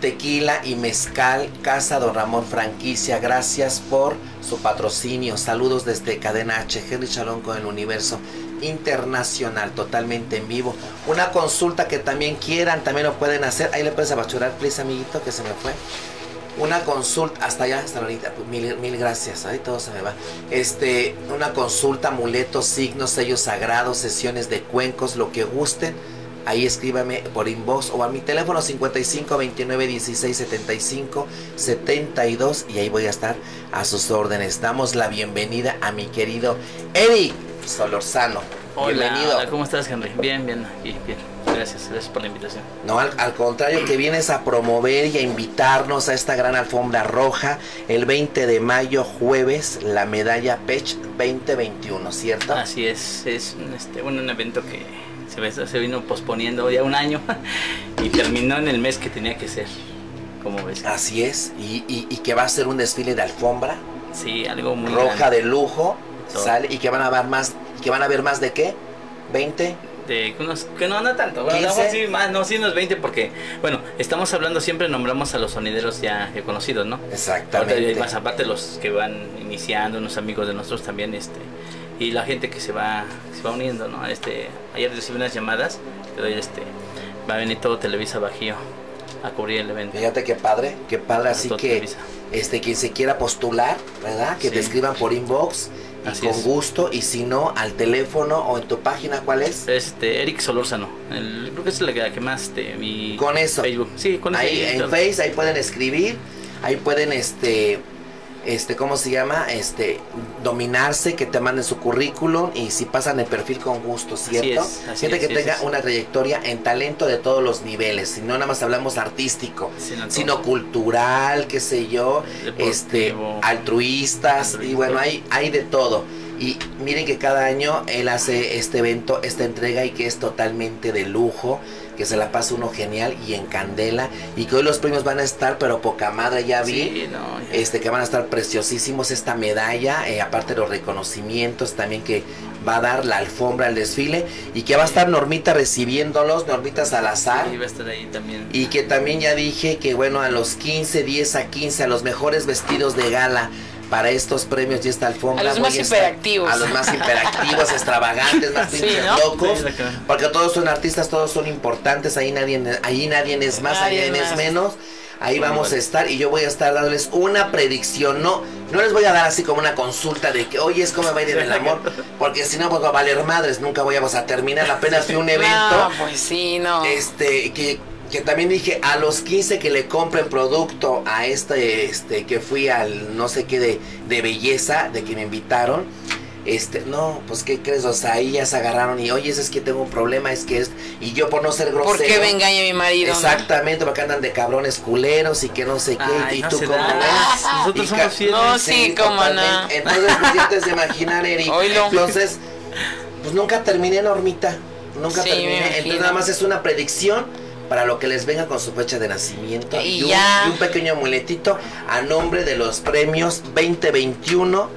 Tequila y Mezcal, Casa Don Ramón Franquicia. Gracias por su patrocinio. Saludos desde Cadena H. Henry Shalom con el Universo Internacional, totalmente en vivo. Una consulta que también quieran, también lo pueden hacer. Ahí le puedes abachurar, please, amiguito, que se me fue. Una consulta, hasta allá, hasta ahorita, pues, mil, mil gracias, ahí todo se me va. Este, una consulta, amuletos, signos, sellos sagrados, sesiones de cuencos, lo que gusten. Ahí escríbame por inbox o a mi teléfono 55 29 16 75 72 y ahí voy a estar a sus órdenes. Damos la bienvenida a mi querido Eric Solorzano. Bienvenido. Hola, ¿cómo estás, Henry? Bien, bien, aquí, bien. Gracias, gracias por la invitación. No, al, al contrario, que vienes a promover y a invitarnos a esta gran alfombra roja el 20 de mayo, jueves, la medalla Pech 2021, ¿cierto? Así es, es un, este, bueno, un evento que se, se vino posponiendo ya un año y terminó en el mes que tenía que ser. como ves? Así es, y, y- y que va a ser un desfile de alfombra Sí, algo muy roja grande. de lujo, Todo. sale, y que van a ver más, que van a ver más de qué? ¿20? De unos, que no, no tanto. Bueno, 15. no, sí, más, no, sí, unos 20 porque, bueno, estamos hablando siempre, nombramos a los sonideros ya, ya conocidos, ¿no? Exactamente. más aparte los que van iniciando, unos amigos de nosotros también, este, y la gente que se va, se va uniendo, ¿no? Este, ayer recibí unas llamadas, pero este, va a venir todo Televisa Bajío a cubrir el evento. Fíjate qué padre, qué padre, así que Televisa. este quien se quiera postular, ¿verdad? Que te Sí. escriban por inbox Así con es. gusto y si no al teléfono o en tu página, ¿cuál es? Este, Eric Solórzano, el- creo que es la que, la que más, este, mi Con eso. Facebook. Sí, con ahí en. Face, ahí pueden escribir, ahí pueden este este cómo se llama este dominarse que te manden su currículum y si pasan el perfil con gusto cierto es, así gente es, que tenga una trayectoria en talento de todos los niveles si no nada más hablamos artístico Sino cultural qué sé yo este altruistas y Altruista. bueno hay hay de todo. Y miren que cada año él hace este evento, esta entrega y que es totalmente de lujo, que se la pasa uno genial y en candela y que hoy los premios van a estar pero poca madre ya vi. Sí, no, ya. Este que van a estar preciosísimos esta medalla, eh, aparte de los reconocimientos también que va a dar la alfombra al desfile y que va a estar Normita recibiéndolos, Normita Salazar. Sí, va a estar ahí también. Y que también ya dije que bueno, a los 15, 10 a 15, a los mejores vestidos de gala para estos premios y esta alfombra. A los voy más estar- hiperactivos. A los más hiperactivos, extravagantes, más Sí, pinches ¿no? locos. Porque todos son artistas, todos son importantes, ahí nadie, ahí nadie es más, ahí Nadie nadie es menos. Ahí vamos a estar y yo voy a estar dándoles una predicción. No, no les voy a dar así como una consulta de que, oye, es como va a ir en el amor. Porque si no, pues va a valer madres. Nunca voy a, a terminar. Apenas fui a un evento No, pues sí, no. este que que también dije a los 15 que le compren producto a este, este, que fui al no sé qué de, de belleza, de que me invitaron. Este, no, pues ¿qué crees? O sea, ahí ya se agarraron y, oye, es que tengo un problema, es que es... Y yo por no ser grosero... ¿Por qué me engaña mi marido? no? Exactamente, porque andan de cabrones culeros y que no sé qué. Ay, y no tú como da. ves. Nosotros Y somos fieles. No, sí, cómo no. totalmente. Entonces, pues, ya te de imaginar, Eric. Oílo. Entonces, pues nunca terminé, Normita. Nunca Sí, terminé. Entonces, nada más es una predicción para lo que les venga con su fecha de nacimiento. Y un, ya. y un pequeño amuletito a nombre de los premios 2021.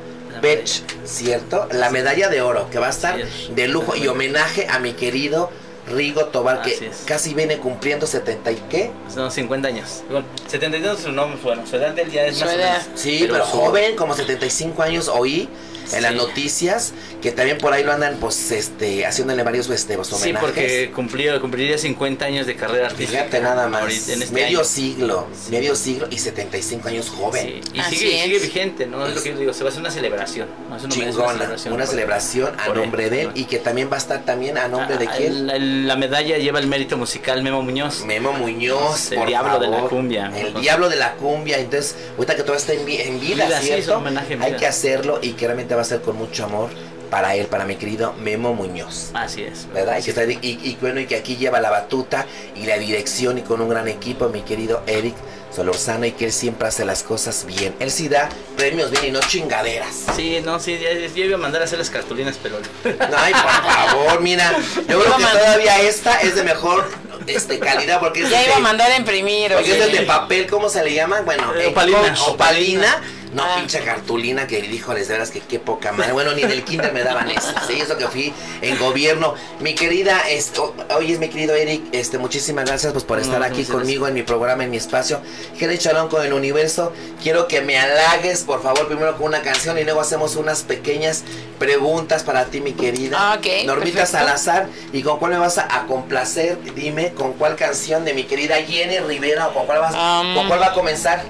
Bech, ¿cierto? La medalla de oro que va a estar de lujo y homenaje a mi querido Rigo Tobar que es. casi viene cumpliendo 70 y qué. Son 50 años. Bueno, 72 su nombre, bueno, su edad del día es Su más o edad. menos. Sí, pero, su- joven, como 75 años oí en las Sí. noticias que también por ahí lo andan pues este haciéndole varios este, pues, Sí, homenajes. porque cumplió, cumpliría 50 años de carrera artística. Fíjate nada más, ahorita, en este medio año. siglo, medio siglo y 75 años joven. Sí, Y Así sigue, es. sigue vigente, ¿no? Es lo que yo digo, se va a hacer una celebración. ¿no? Es una, Chingona, celebración. una celebración a él. nombre de él y que también va a estar también a nombre de Ah, quién? la medalla lleva el mérito musical Memo Muñoz. Memo Muñoz, El por diablo de la cumbia. El diablo de la cumbia. Entonces, ahorita que todo está en, vi- en vida, Vida, sí, es un ¿cierto? homenaje Hay que hacerlo y que realmente va a ser con mucho amor para él, para mi querido Memo Muñoz. Así es. ¿Verdad? Y, que está- y- y bueno, y que aquí lleva la batuta y la dirección y con un gran equipo, mi querido Eric Solorzano, y que él siempre hace las cosas bien. Él sí da premios bien y no chingaderas. Sí, no, sí, ya, ya iba a mandar a hacer las cartulinas, pero... Ay, por favor, mira. Yo creo que todavía esta es de mejor este, calidad porque es Ya de- iba a mandar a imprimir. Porque es oye. el de papel, ¿cómo se le llama? Bueno, Eh, opalina. opalina. No, Ah. pinche cartulina que híjoles, de veras que qué poca madre. Bueno, ni en el kinder me daban eso. Sí, eso que fui en gobierno. Mi querida, esto, oye, mi querido Eric, este, muchísimas gracias pues, por No, estar aquí conmigo en mi programa, en mi espacio. Jerry Chalón con el universo. Quiero que me halagues, por favor, primero con una canción y luego hacemos unas pequeñas preguntas para ti, mi querida. Ah, ok, Normita perfecto. Salazar. ¿Y con cuál me vas a, a complacer? Dime, ¿con cuál canción de mi querida Jenny Rivera o con cuál, vas, Um. con cuál va a comenzar?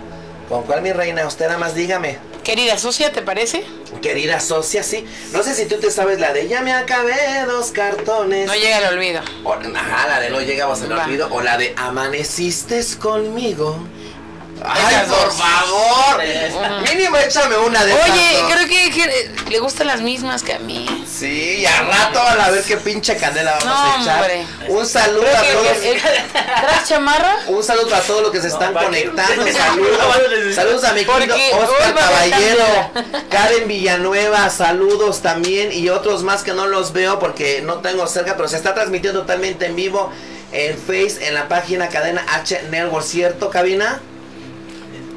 ¿Con cuál, mi reina? Usted nada más dígame. Querida socia, ¿te parece? Querida socia, sí. No sé si tú te sabes la de Ya me acabé dos cartones. No llega al olvido. O, ajá, la de No llegamos al olvido. O la de Amaneciste conmigo. Ay, por favor. Mínimo échame una de esas Oye, creo que, que le gustan las mismas que a mí. Sí, y al rato a ver qué pinche candela vamos No, a echar. hombre. Un saludo Creo a que todos. ¿Traes chamarra? Un saludo a todos los que se están conectando. Saludos. Saludos a mi querido Oscar a Caballero. Karen Villanueva, saludos también y otros más que no los veo porque no tengo cerca, pero se está transmitiendo totalmente en vivo en Face, en la página Cadena H Network, ¿cierto, cabina?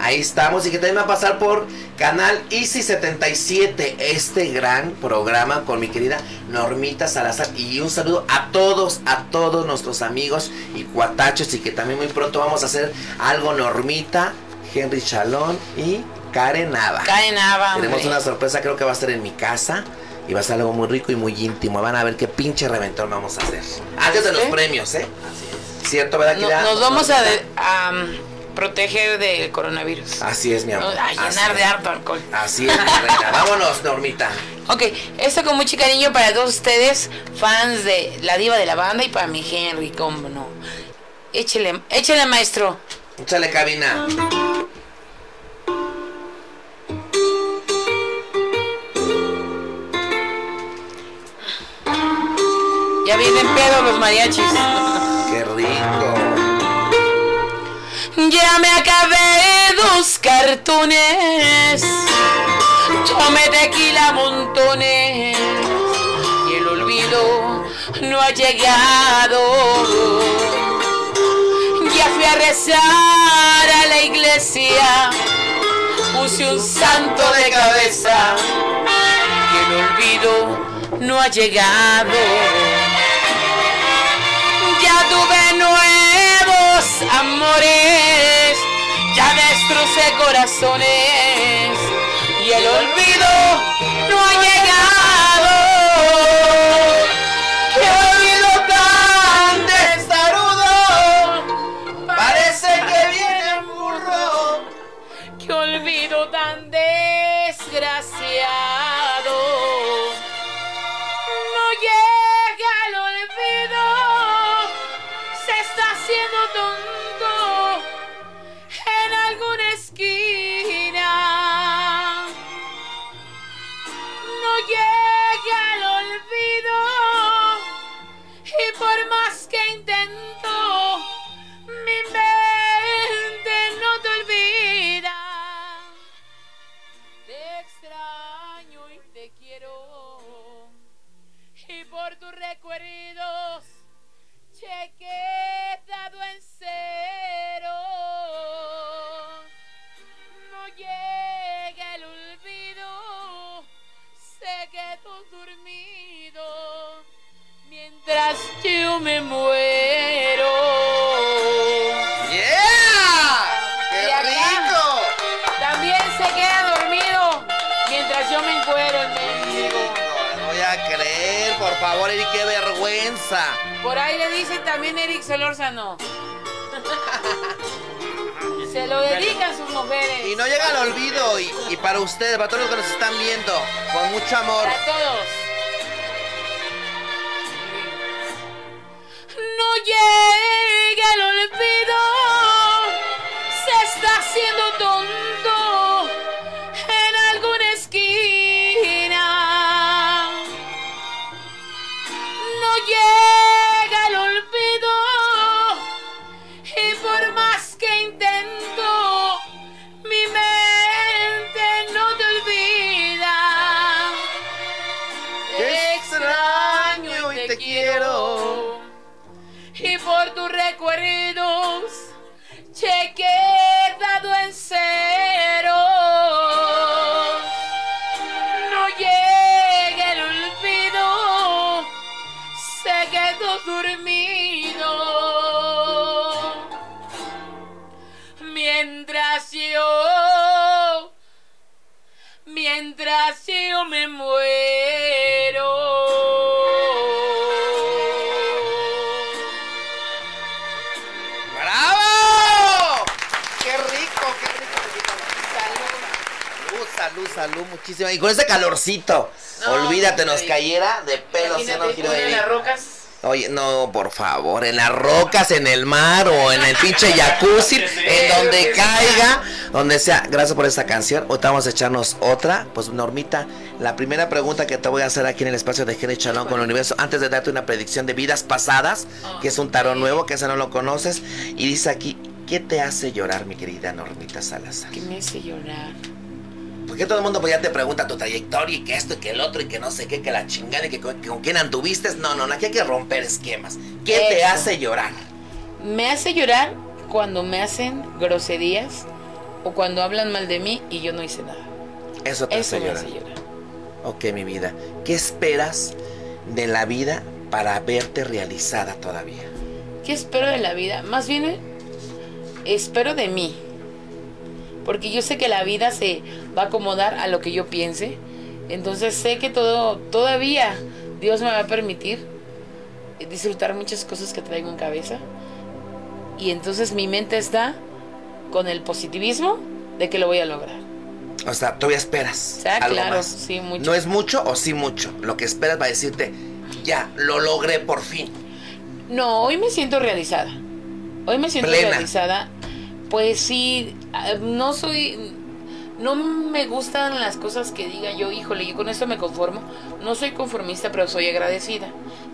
Ahí estamos y que también va a pasar por canal Easy 77, este gran programa con mi querida Normita Salazar. Y un saludo a todos, a todos nuestros amigos y cuatachos y que también muy pronto vamos a hacer algo Normita, Henry Chalón y Karen Nava. Cae nada, Tenemos una sorpresa, creo que va a ser en mi casa. Y va a ser algo muy rico y muy íntimo. Van a ver qué pinche reventón vamos a hacer. Antes de los premios, ¿eh? ¿Cierto, verdad, No- nos vamos a, de- a, proteger del coronavirus. Así es, mi amor. A llenar de harto alcohol. Así es, mi reina. Vámonos, Normita. Ok, esto con mucho cariño para todos ustedes, fans de la diva de la banda y para mi Henry, cómo no. Échele, échele maestro. Échale cabina. Ya vienen pedos los mariachis. Qué rico. Ya me acabé dos cartones. Tomé tequila montones. Y el olvido no ha llegado. Ya fui a rezar a la iglesia. Puse un santo de cabeza. Y el olvido no ha llegado. Ya tuve nuevos amores, ya destrocé corazones y el olvido no ha llegado. Recuerdos he quedado en cero. No llega el olvido, se quedó dormido mientras yo me muero. ¡Yeah! ¡Qué acá rico! También se queda dormido mientras yo me encuero el a creer, por favor, Eric, qué vergüenza. Por ahí le dice también Eric Solórzano. Se lo dedican sus mujeres. Y no llega al olvido. Y, y para ustedes, para todos los que nos están viendo, con mucho amor. Para todos. No llega el olvido. Yo me muero. ¡Bravo! ¡Qué rico, qué rico! Salud, salud, salud, muchísimo. Y con ese calorcito, No, olvídate, nos cayera de pelos, ¿sí o no, Imagínate Giro uno en Eric? las rocas. Oye, no, por favor, en las rocas, en el mar o en el pinche jacuzzi, en donde caiga, donde sea. Gracias por esta canción. Ahorita vamos a echarnos otra. Pues, Normita, la primera pregunta que te voy a hacer aquí en el espacio de Gene Chalón con el universo, antes de darte una predicción de vidas pasadas, que es un tarot nuevo, que ese no lo conoces, y dice aquí, ¿qué te hace llorar, mi querida Normita Salazar? Que me hace llorar. Porque todo el mundo pues, ya te pregunta tu trayectoria y que esto y que el otro y que no sé qué, que la chingada y que con, que con quién anduviste. No, no, no, aquí hay que romper esquemas. ¿Qué te hace llorar? Me hace llorar cuando me hacen groserías o cuando hablan mal de mí y yo no hice nada. Eso te Eso hace me llorar. hace llorar. Ok, mi vida. ¿Qué esperas de la vida para verte realizada todavía? ¿Qué espero de la vida? Más bien eh, espero de mí. Porque yo sé que la vida se va a acomodar a lo que yo piense. Entonces sé que todo, todavía Dios me va a permitir disfrutar muchas cosas que traigo en cabeza. Y entonces mi mente está con el positivismo de que lo voy a lograr. O sea, todavía esperas. Algo claro, más. sí, mucho. ¿No es mucho o sí mucho? Lo que esperas va a decirte, ya, lo logré por fin. No, hoy me siento realizada. Hoy me siento Plena. realizada. Pues sí, ah, no soy. No me gustan las cosas que diga yo, híjole, yo con esto me conformo. No soy conformista, pero soy agradecida.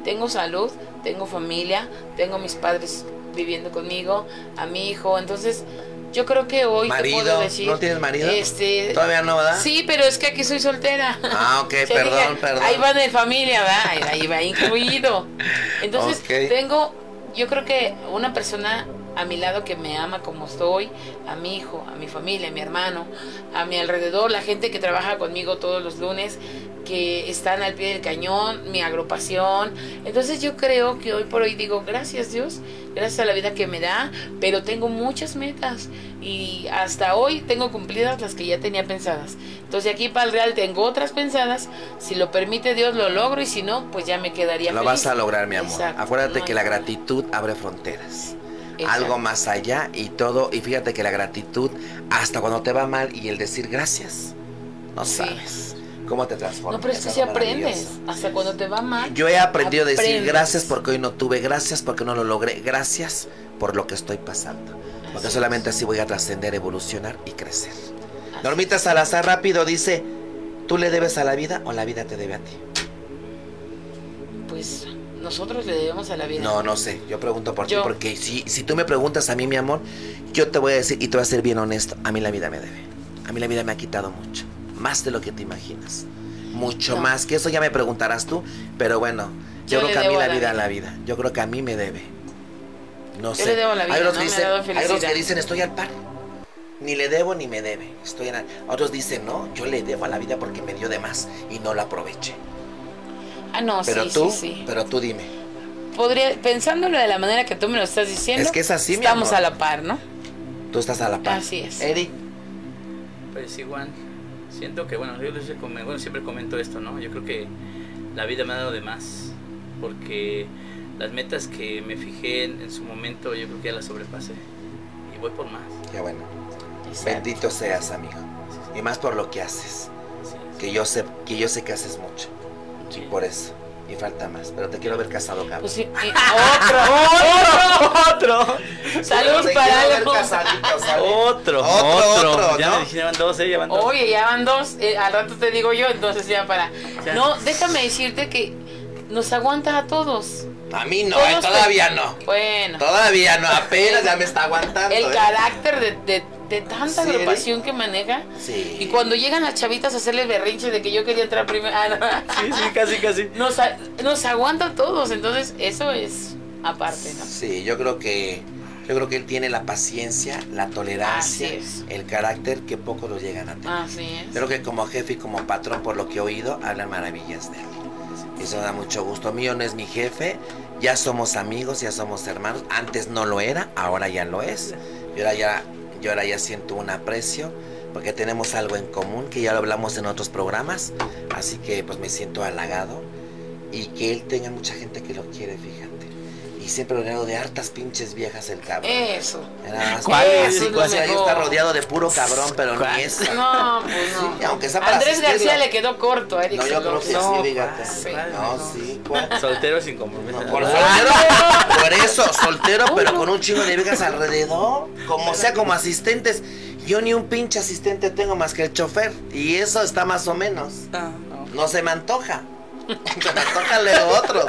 Tengo salud, tengo familia, tengo mis padres viviendo conmigo, a mi hijo. Entonces, yo creo que hoy te ¿Marido? puedo decir. ¿No tienes marido? Este, Todavía no, ¿verdad? Sí, pero es que aquí soy soltera. Ah, ok, perdón, dije, perdón. Ahí va de familia, ¿verdad? Ahí- va incluido. Entonces, tengo, yo creo que una persona a mi lado que me ama como estoy, a mi hijo, a mi familia, a mi hermano, a mi alrededor, la gente que trabaja conmigo todos los lunes, que están al pie del cañón, mi agrupación. Entonces yo creo que hoy por hoy digo, gracias Dios, gracias a la vida que me da, pero tengo muchas metas y hasta hoy tengo cumplidas las que ya tenía pensadas. Entonces aquí para el Real tengo otras pensadas, si lo permite Dios lo logro y si no, pues ya me quedaría Lo feliz. vas a lograr, mi amor. Exacto. Acuérdate No que la gratitud abre fronteras. Exacto. Algo más allá y todo. Y fíjate que la gratitud, hasta cuando te va mal y el decir gracias, no Sí. sabes cómo te transforma. No, pero es que si aprendes, hasta cuando te va mal. Yo he aprendido a decir gracias porque hoy no tuve, gracias porque no lo logré, gracias por lo que estoy pasando. Porque Así solamente así voy a trascender, evolucionar y crecer. Normita Salazar rápido dice, ¿Tú le debes a la vida o la vida te debe a ti? Pues nosotros le debemos a la vida. No, no sé. Yo pregunto por Yo- ti porque si, si tú me preguntas a mí, mi amor, yo te voy a decir y te voy a ser bien honesto. A mí la vida me debe. A mí la vida me ha quitado mucho. Más de lo que te imaginas. Mucho No. más. Que eso ya me preguntarás tú. Pero bueno, yo, Yo creo que a mí la vida, vida. la vida. Yo creo que a mí me debe. No Yo sé. le debo a la vida, hay otros ¿no? dicen, hay otros que dicen estoy al par. Ni le debo ni me debe. Estoy en al- Otros dicen, no, yo le debo a la vida porque me dio de más y no la aproveché. Ah, no, Pero sí, tú, sí, sí. pero tú dime. Podría, pensándolo de la manera que tú me lo estás diciendo. Es que es así, mi Estamos amor. a la par, ¿no? Tú estás a la par. Así es. Eric, Pues igual, siento que, bueno, yo les bueno, siempre comento esto, ¿no? Yo creo que la vida me ha dado de más, porque las metas que me fijé en, en su momento, yo creo que ya las sobrepasé, y voy por más. qué bueno. Exacto. Bendito seas, amigo. Y más por lo que haces. Que yo sé, que yo sé que haces mucho. Sí. Por eso. Y falta más. Pero te quiero ver casado, cabrón. Pues sí, y- otro, otro, ¡Otro! Salud Te para algo. casadito, ¿sabes? ¡Otro! Otro, otro, Ya ¿no? me dijeron dos, ¿eh? Ya van dos. Oye, ya van dos. eh, al rato te digo yo, entonces ya para. Ya. No, déjame decirte que nos aguanta a todos. A mí no, eh, todavía no. Bueno, Todavía no, apenas ya me está aguantando. el eh. carácter de, de, de tanta Sí, agrupación que maneja. Sí. Y cuando llegan las chavitas a hacerle berrinche de que yo quería entrar primero. ah, no. Sí, sí, casi, casi. nos, nos aguanta a todos, entonces eso es aparte, ¿no? Sí, yo creo que yo creo que él tiene la paciencia, la tolerancia, el carácter que pocos lo llegan a tener. Así es. Creo que como jefe y como patrón, por lo que he oído, hablan maravillas de él. Eso da mucho gusto. Mío no es mi jefe, ya somos amigos, ya somos hermanos. Antes no lo era, ahora ya lo es. Y ahora ya, yo ahora ya siento un aprecio porque tenemos algo en común que ya lo hablamos en otros programas. Así que pues me siento halagado y que él tenga mucha gente que lo quiere, fíjate. Y siempre rodeado de hartas pinches viejas el cabrón. Eso. Nada más, ¿Cuál es? así pues, ahí está rodeado de puro cabrón, pero ¿Cuál? ni eso. No, pues no. Sí, aunque para Andrés García le quedó corto a Eric No, yo creo que sí, fíjate. sí. No, sí. ¿cuál? Soltero sin compromiso. No, por Ah, soltero, por eso, soltero, pero con un chingo de viejas alrededor, como sea, como asistentes. Yo ni un pinche asistente tengo más que el chofer, y eso está más o menos. no, no. No se me antoja. Se me antoja luego otro.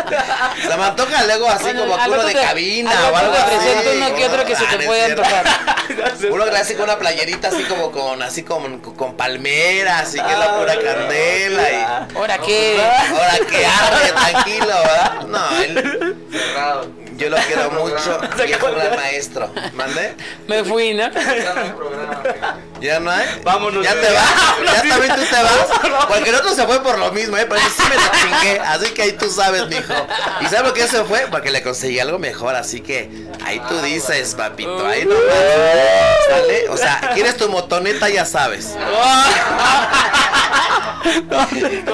Se me antoja luego así Bueno, como rato de te- cabina o algo te así. presento uno que otro que se Ah, te es puede antojar. Uno con una playerita así como con así como con palmeras y que es la pura candela y Ahora qué. ahora que arde tranquilo, ¿verdad? No, él, Cerrado. Yo lo quiero mucho y es un gran maestro. ¿Mandé? Me fui, ¿no? Ya no hay programa. ¿Ya no hay? Vámonos, ¿Ya te vas? ¿Ya también tú te vas? Porque el otro se fue por lo mismo, ¿eh? Pero sí me lo chingué, así que ahí tú sabes, mijo. ¿Y sabes por qué se fue? Porque le conseguí algo mejor, así que ahí tú dices, papito, ahí nomás. ¿Sale? O sea, ¿quieres tu motoneta? Ya sabes.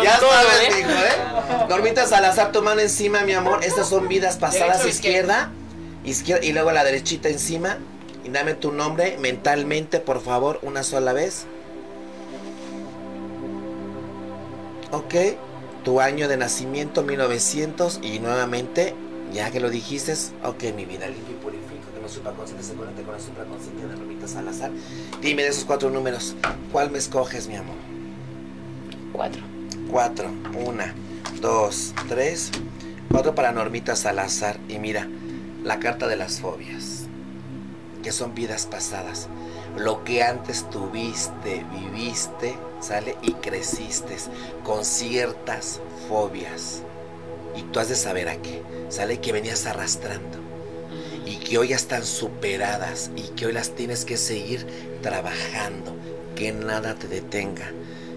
Ya sabes, ¿eh? mijo, ¿eh? Normita Salazar, tu mano encima, mi amor. Estas son vidas pasadas, izquierda, izquierda, y luego la derechita encima. Y dame tu nombre mentalmente, por favor, una sola vez. Ok. Tu año de nacimiento, 1900. Y nuevamente, ya que lo dijiste, ok, mi vida, limpio y purifico. Que no supraconsciente se conecte con la supraconsciente de Normita Salazar. Dime de esos cuatro números, ¿cuál me escoges, mi amor? Cuatro. Cuatro. Una, dos, tres. Cuatro para Normita Salazar. Y mira, la carta de las fobias. Que son vidas pasadas. Lo que antes tuviste, viviste, ¿sale? Y creciste con ciertas fobias. Y tú has de saber a qué. ¿Sale? Que venías arrastrando. Y que hoy ya están superadas. Y que hoy las tienes que seguir trabajando. Que nada te detenga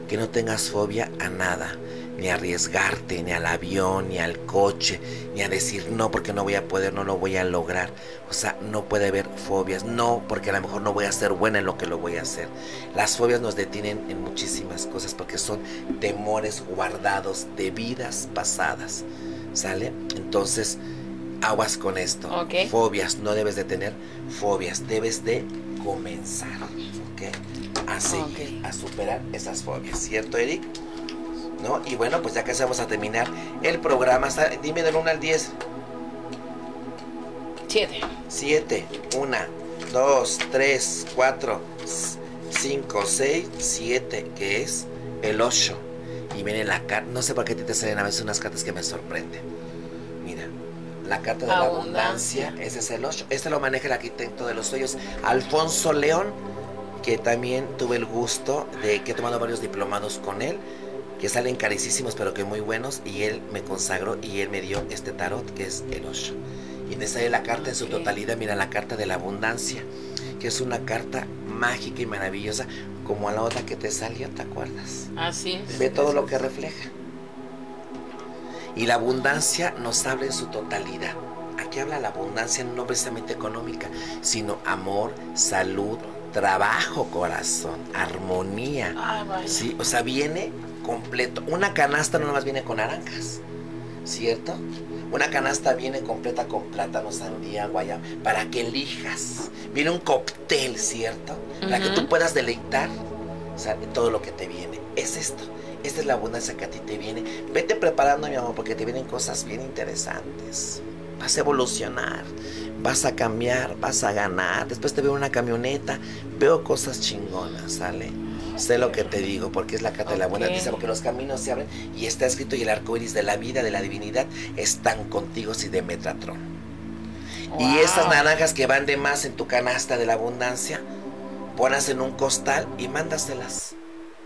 que no tengas fobia a nada, ni arriesgarte, ni al avión, ni al coche, ni a decir no porque no voy a poder, no lo voy a lograr. O sea, no puede haber fobias, no porque a lo mejor no voy a ser buena en lo que lo voy a hacer. Las fobias nos detienen en muchísimas cosas porque son temores guardados de vidas pasadas. ¿Sale? Entonces, aguas con esto. Ok. Fobias, no debes de tener fobias, debes de comenzar. ¿Ok? a seguir, a superar esas fobias, ¿cierto, Eric? ¿No? Y bueno, pues ya casi vamos a terminar el programa. Dime del 1 al 10. Siete. 7, 1, 2, 3, 4, 5, 6, 7, que es el 8. Y viene la carta, no sé por qué te salen a veces unas cartas que me sorprenden. Mira, la carta de la Abundancia. abundancia, ese es el 8. Este lo maneja el arquitecto de los sueños, Alfonso León, que también tuve el gusto de que he tomado varios diplomados con él, que salen carísimos pero que muy buenos, y él me consagró y él me dio este tarot que es el 8. Y me sale la carta en su totalidad, mira la carta de la abundancia, que es una carta mágica y maravillosa, como a la otra que te salió, ¿te acuerdas? Así es. Ve todo lo que refleja. Y la abundancia nos habla en su totalidad. Aquí habla la abundancia no precisamente económica, sino amor, salud, trabajo, corazón, armonía. Ah, vaya. Sí, o sea, viene completo. Una canasta no nomás viene con naranjas, ¿cierto? Una canasta viene completa con plátano, sandía, guayaba, para que elijas. Viene un cóctel, ¿cierto? Para que tú puedas deleitar o sea, todo lo que te viene. Es esto. Esta es la abundancia que a ti te viene. Vete preparando, mi amor, porque te vienen cosas bien interesantes. Vas a evolucionar, vas a cambiar, vas a ganar. Después te veo una camioneta, veo cosas chingonas, ¿sale? Sé lo que te digo, porque es la carta de la buena noticia, porque los caminos se abren y está escrito y el arco iris de la vida, de la divinidad, están contigo si de Metatron. Y esas naranjas que van de más en tu canasta de la abundancia, ponlas en un costal y mándaselas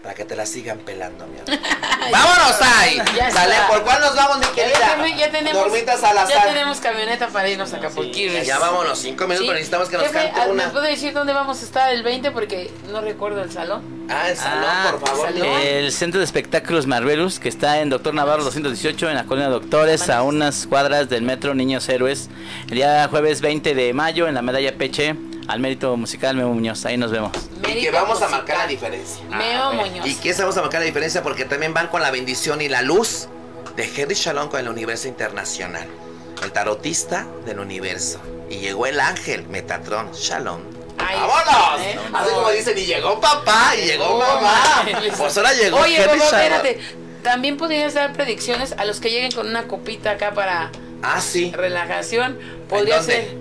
para que te las sigan pelando, mi amor. ¡Vámonos ahí! Ya está. ¿por cuál nos vamos, mi Ya, querida? ten- ya tenemos, Dormitas al ya azar. tenemos camioneta para irnos a Acapulquirres. Ya vámonos, cinco minutos, Sí. pero necesitamos que nos Jefe, cante ah, ¿Me una. puede decir dónde vamos a estar el 20? Porque no recuerdo el salón. Ah, el salón, Ah, por favor. salón. El Centro de Espectáculos Marvelous, que está en Doctor Navarro 218, en la Colonia Doctores, a unas cuadras del Metro Niños Héroes. El día jueves 20 de mayo, en la medalla Peche, al mérito musical Memo Muñoz. Ahí nos vemos. Y que vamos a marcar la diferencia. Meo Muñoz. ¿Y qué vamos a marcar la diferencia? Porque también van con la bendición y la luz de Henry Shalom con el universo internacional. El tarotista del universo. Y llegó el ángel, Metatron, Shalom. ¡Vámonos! ¿eh? Así como dicen, y llegó papá, y llegó Oh, mamá. Pues ahora llegó Oye, Henry papá, Shalom. espérate. También podrías dar predicciones a los que lleguen con una copita acá para Ah, sí. relajación. Podría ser.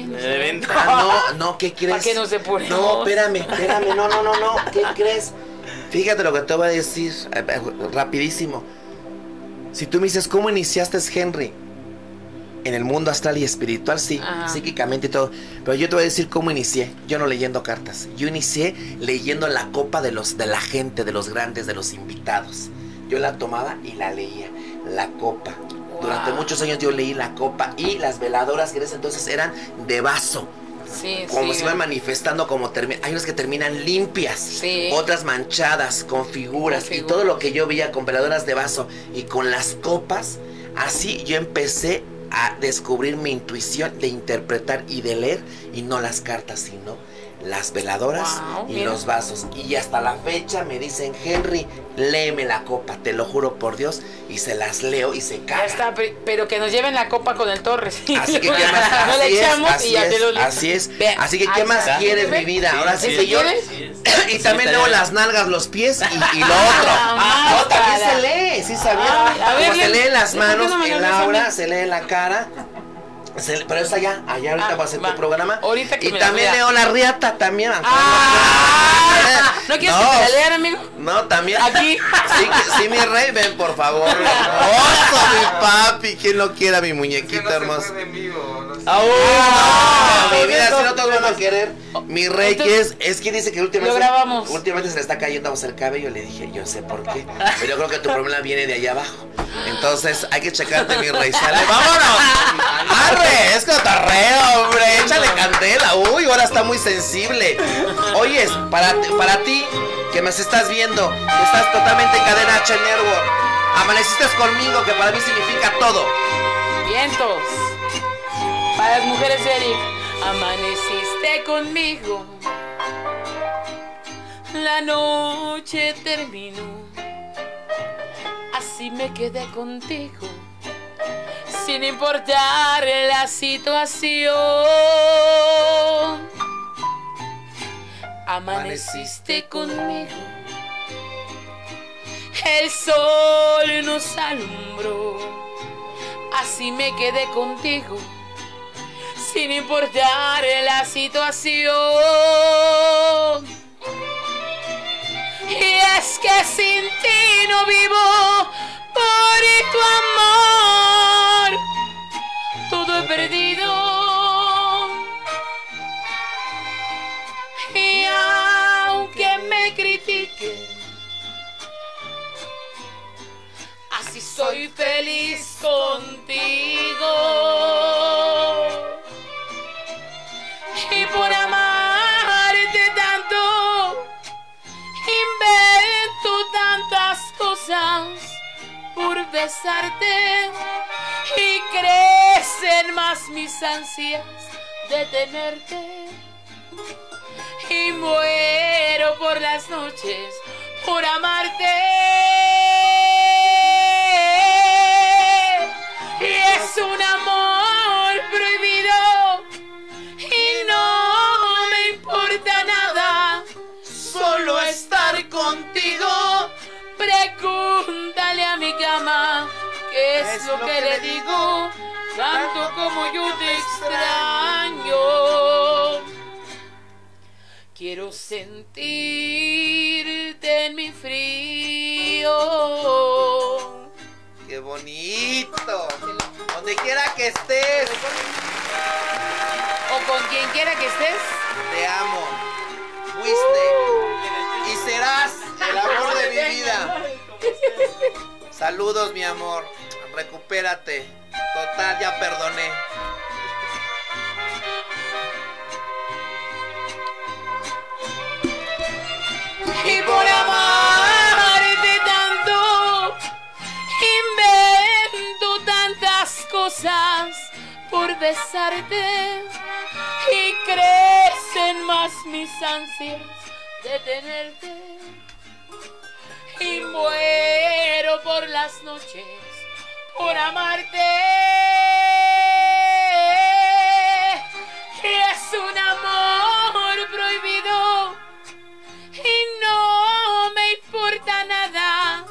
El evento. Ah, no, no, ¿qué crees? ¿Pa' qué nos apuremos? No, espérame, espérame, no, no, no, no, ¿qué crees? Fíjate lo que te voy a decir, eh, eh, rapidísimo. Si tú me dices, ¿cómo iniciaste Henry? En el mundo astral y espiritual, sí, Ajá. psíquicamente y todo. Pero yo te voy a decir cómo inicié. Yo no leyendo cartas. Yo inicié leyendo la copa de los de la gente, de los grandes, de los invitados. Yo la tomaba y la leía. La copa. Durante muchos años yo leí la copa y las veladoras que en ese entonces eran de vaso Sí, como sí. se van manifestando como hay unas que terminan limpias, Sí. otras manchadas con figuras Con y todo lo que yo veía con veladoras de vaso y con las copas, así yo empecé a descubrir mi intuición de interpretar y de leer y no las cartas, sino las veladoras Wow, y mira. los vasos. Y hasta la fecha me dicen, Henry, léeme la copa, te lo juro por Dios, y se las leo y se Ya cagan. está, pe- pero que nos lleven la copa con el Torres. Así que qué más, no le es, echamos así y ya es, te lo lees. así es. Ve, Así que qué más está. quieres mi vida, ahora sí ¿Ese señor. y también leo las nalgas, los pies y, y lo otro. Ah, no, también se lee, sí sabía. Ay, a ver, Como se lee- lee las ¿por qué manos no en lo lees a Laura, mí? se lee la cara. Pero es allá, allá ahorita Ah, va a ser va. tu programa. Ahorita que y me también leo la riata también. Ah, ¿No quieres que te la lean, amigo? No, también. Aquí. Sí, que- sí, mi rey, ven, por favor. Hermoso, mi papi. ¿Quién lo quiera, mi muñequito hermoso? en vivo. No sé. Ah, no, mi vida, si no todos van a querer. Mi rey, que es, es que dice que últimamente, lo grabamos. últimamente se le está cayendo a el cabello. Le dije, yo sé por qué. Pero yo creo que tu problema viene de allá abajo. Entonces, hay que checarte, mi rey. Sale, vámonos. Arre, es cotorreo, hombre. Échale candela. Uy, ahora está muy sensible. Oyes, para, ti- para ti, que me estás viendo, que estás totalmente en cadena H Network. Amaneciste conmigo, que para mí significa todo. Vientos. Para las mujeres, Eric. Amaneciste conmigo. La noche terminó. Así me quedé contigo. Sin importar la situación. Amaneciste conmigo. El sol nos alumbró. Así me quedé contigo. Sin importar la situación. Y es que sin ti no vivo por tu amor. Todo he perdido. Y aunque me critiquen, así soy feliz contigo. Por amarte tanto, invento tantas cosas por besarte y crecen más mis ansias de tenerte. Y muero por las noches por amarte. Y es un es, lo que, le digo, tanto como yo te extraño. Quiero sentirte en mi frío. ¡Qué bonito! Donde quiera que estés, O con quien quiera que estés. te amo. Fuiste y serás el amor de mi vida. Saludos, mi amor. Recupérate. Total, ya perdoné. Y por amarte tanto, invento tantas cosas por besarte y crecen más mis ansias de tenerte. Y muero por las noches por amarte. Es un amor prohibido y no me importa nada,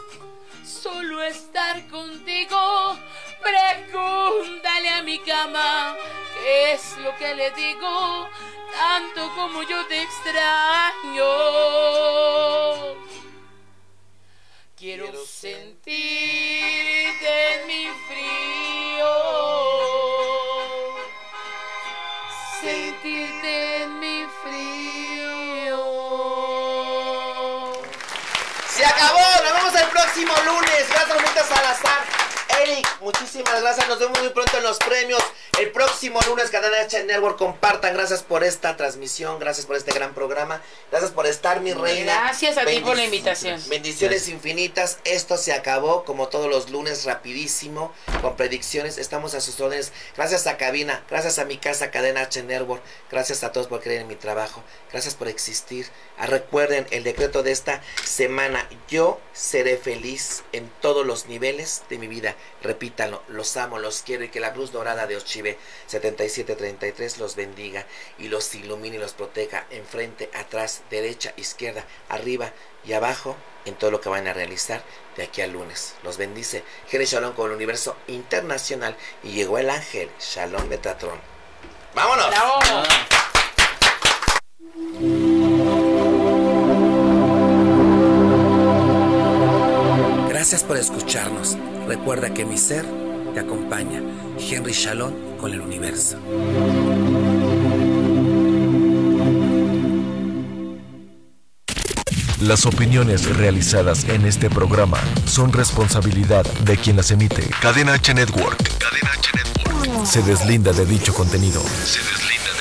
solo estar contigo. Pregúntale a mi cama qué es lo que le digo, tanto como yo te extraño. Quiero sentirte en mi frío, sentirte en mi frío. Se acabó. Nos vemos el próximo lunes. Gracias, Lupita Salazar. Eric, muchísimas gracias. Nos vemos muy pronto en los premios. El próximo lunes, Canal H Network. Compartan. Gracias por esta transmisión. Gracias por este gran programa. Gracias por estar, mi reina. Gracias a ti por la invitación. Bendiciones infinitas. Esto se acabó como todos los lunes, rapidísimo, con predicciones. Estamos a sus órdenes. Gracias a Cabina, gracias a mi casa, Cadena H Network. Gracias a todos por creer en mi trabajo. Gracias por existir. Ah, recuerden el decreto de esta semana. Yo seré feliz en todos los niveles de mi vida. Repítanlo. Los amo, los quiero y que la cruz dorada de Ochive 7733 los bendiga y los ilumine y los proteja enfrente, atrás, derecha, izquierda, arriba y abajo en todo lo que van a realizar de aquí al lunes. Los bendice Jerez Shalom con el universo internacional y llegó el ángel Shalom Metatron. ¡Vámonos! Bravo. Gracias por escucharnos. Recuerda que mi ser te acompaña. Henry Shalom con el universo. Las opiniones realizadas en este programa son responsabilidad de quien las emite. Cadena H Network. Cadena Network. Se deslinda de dicho contenido. Se deslinda.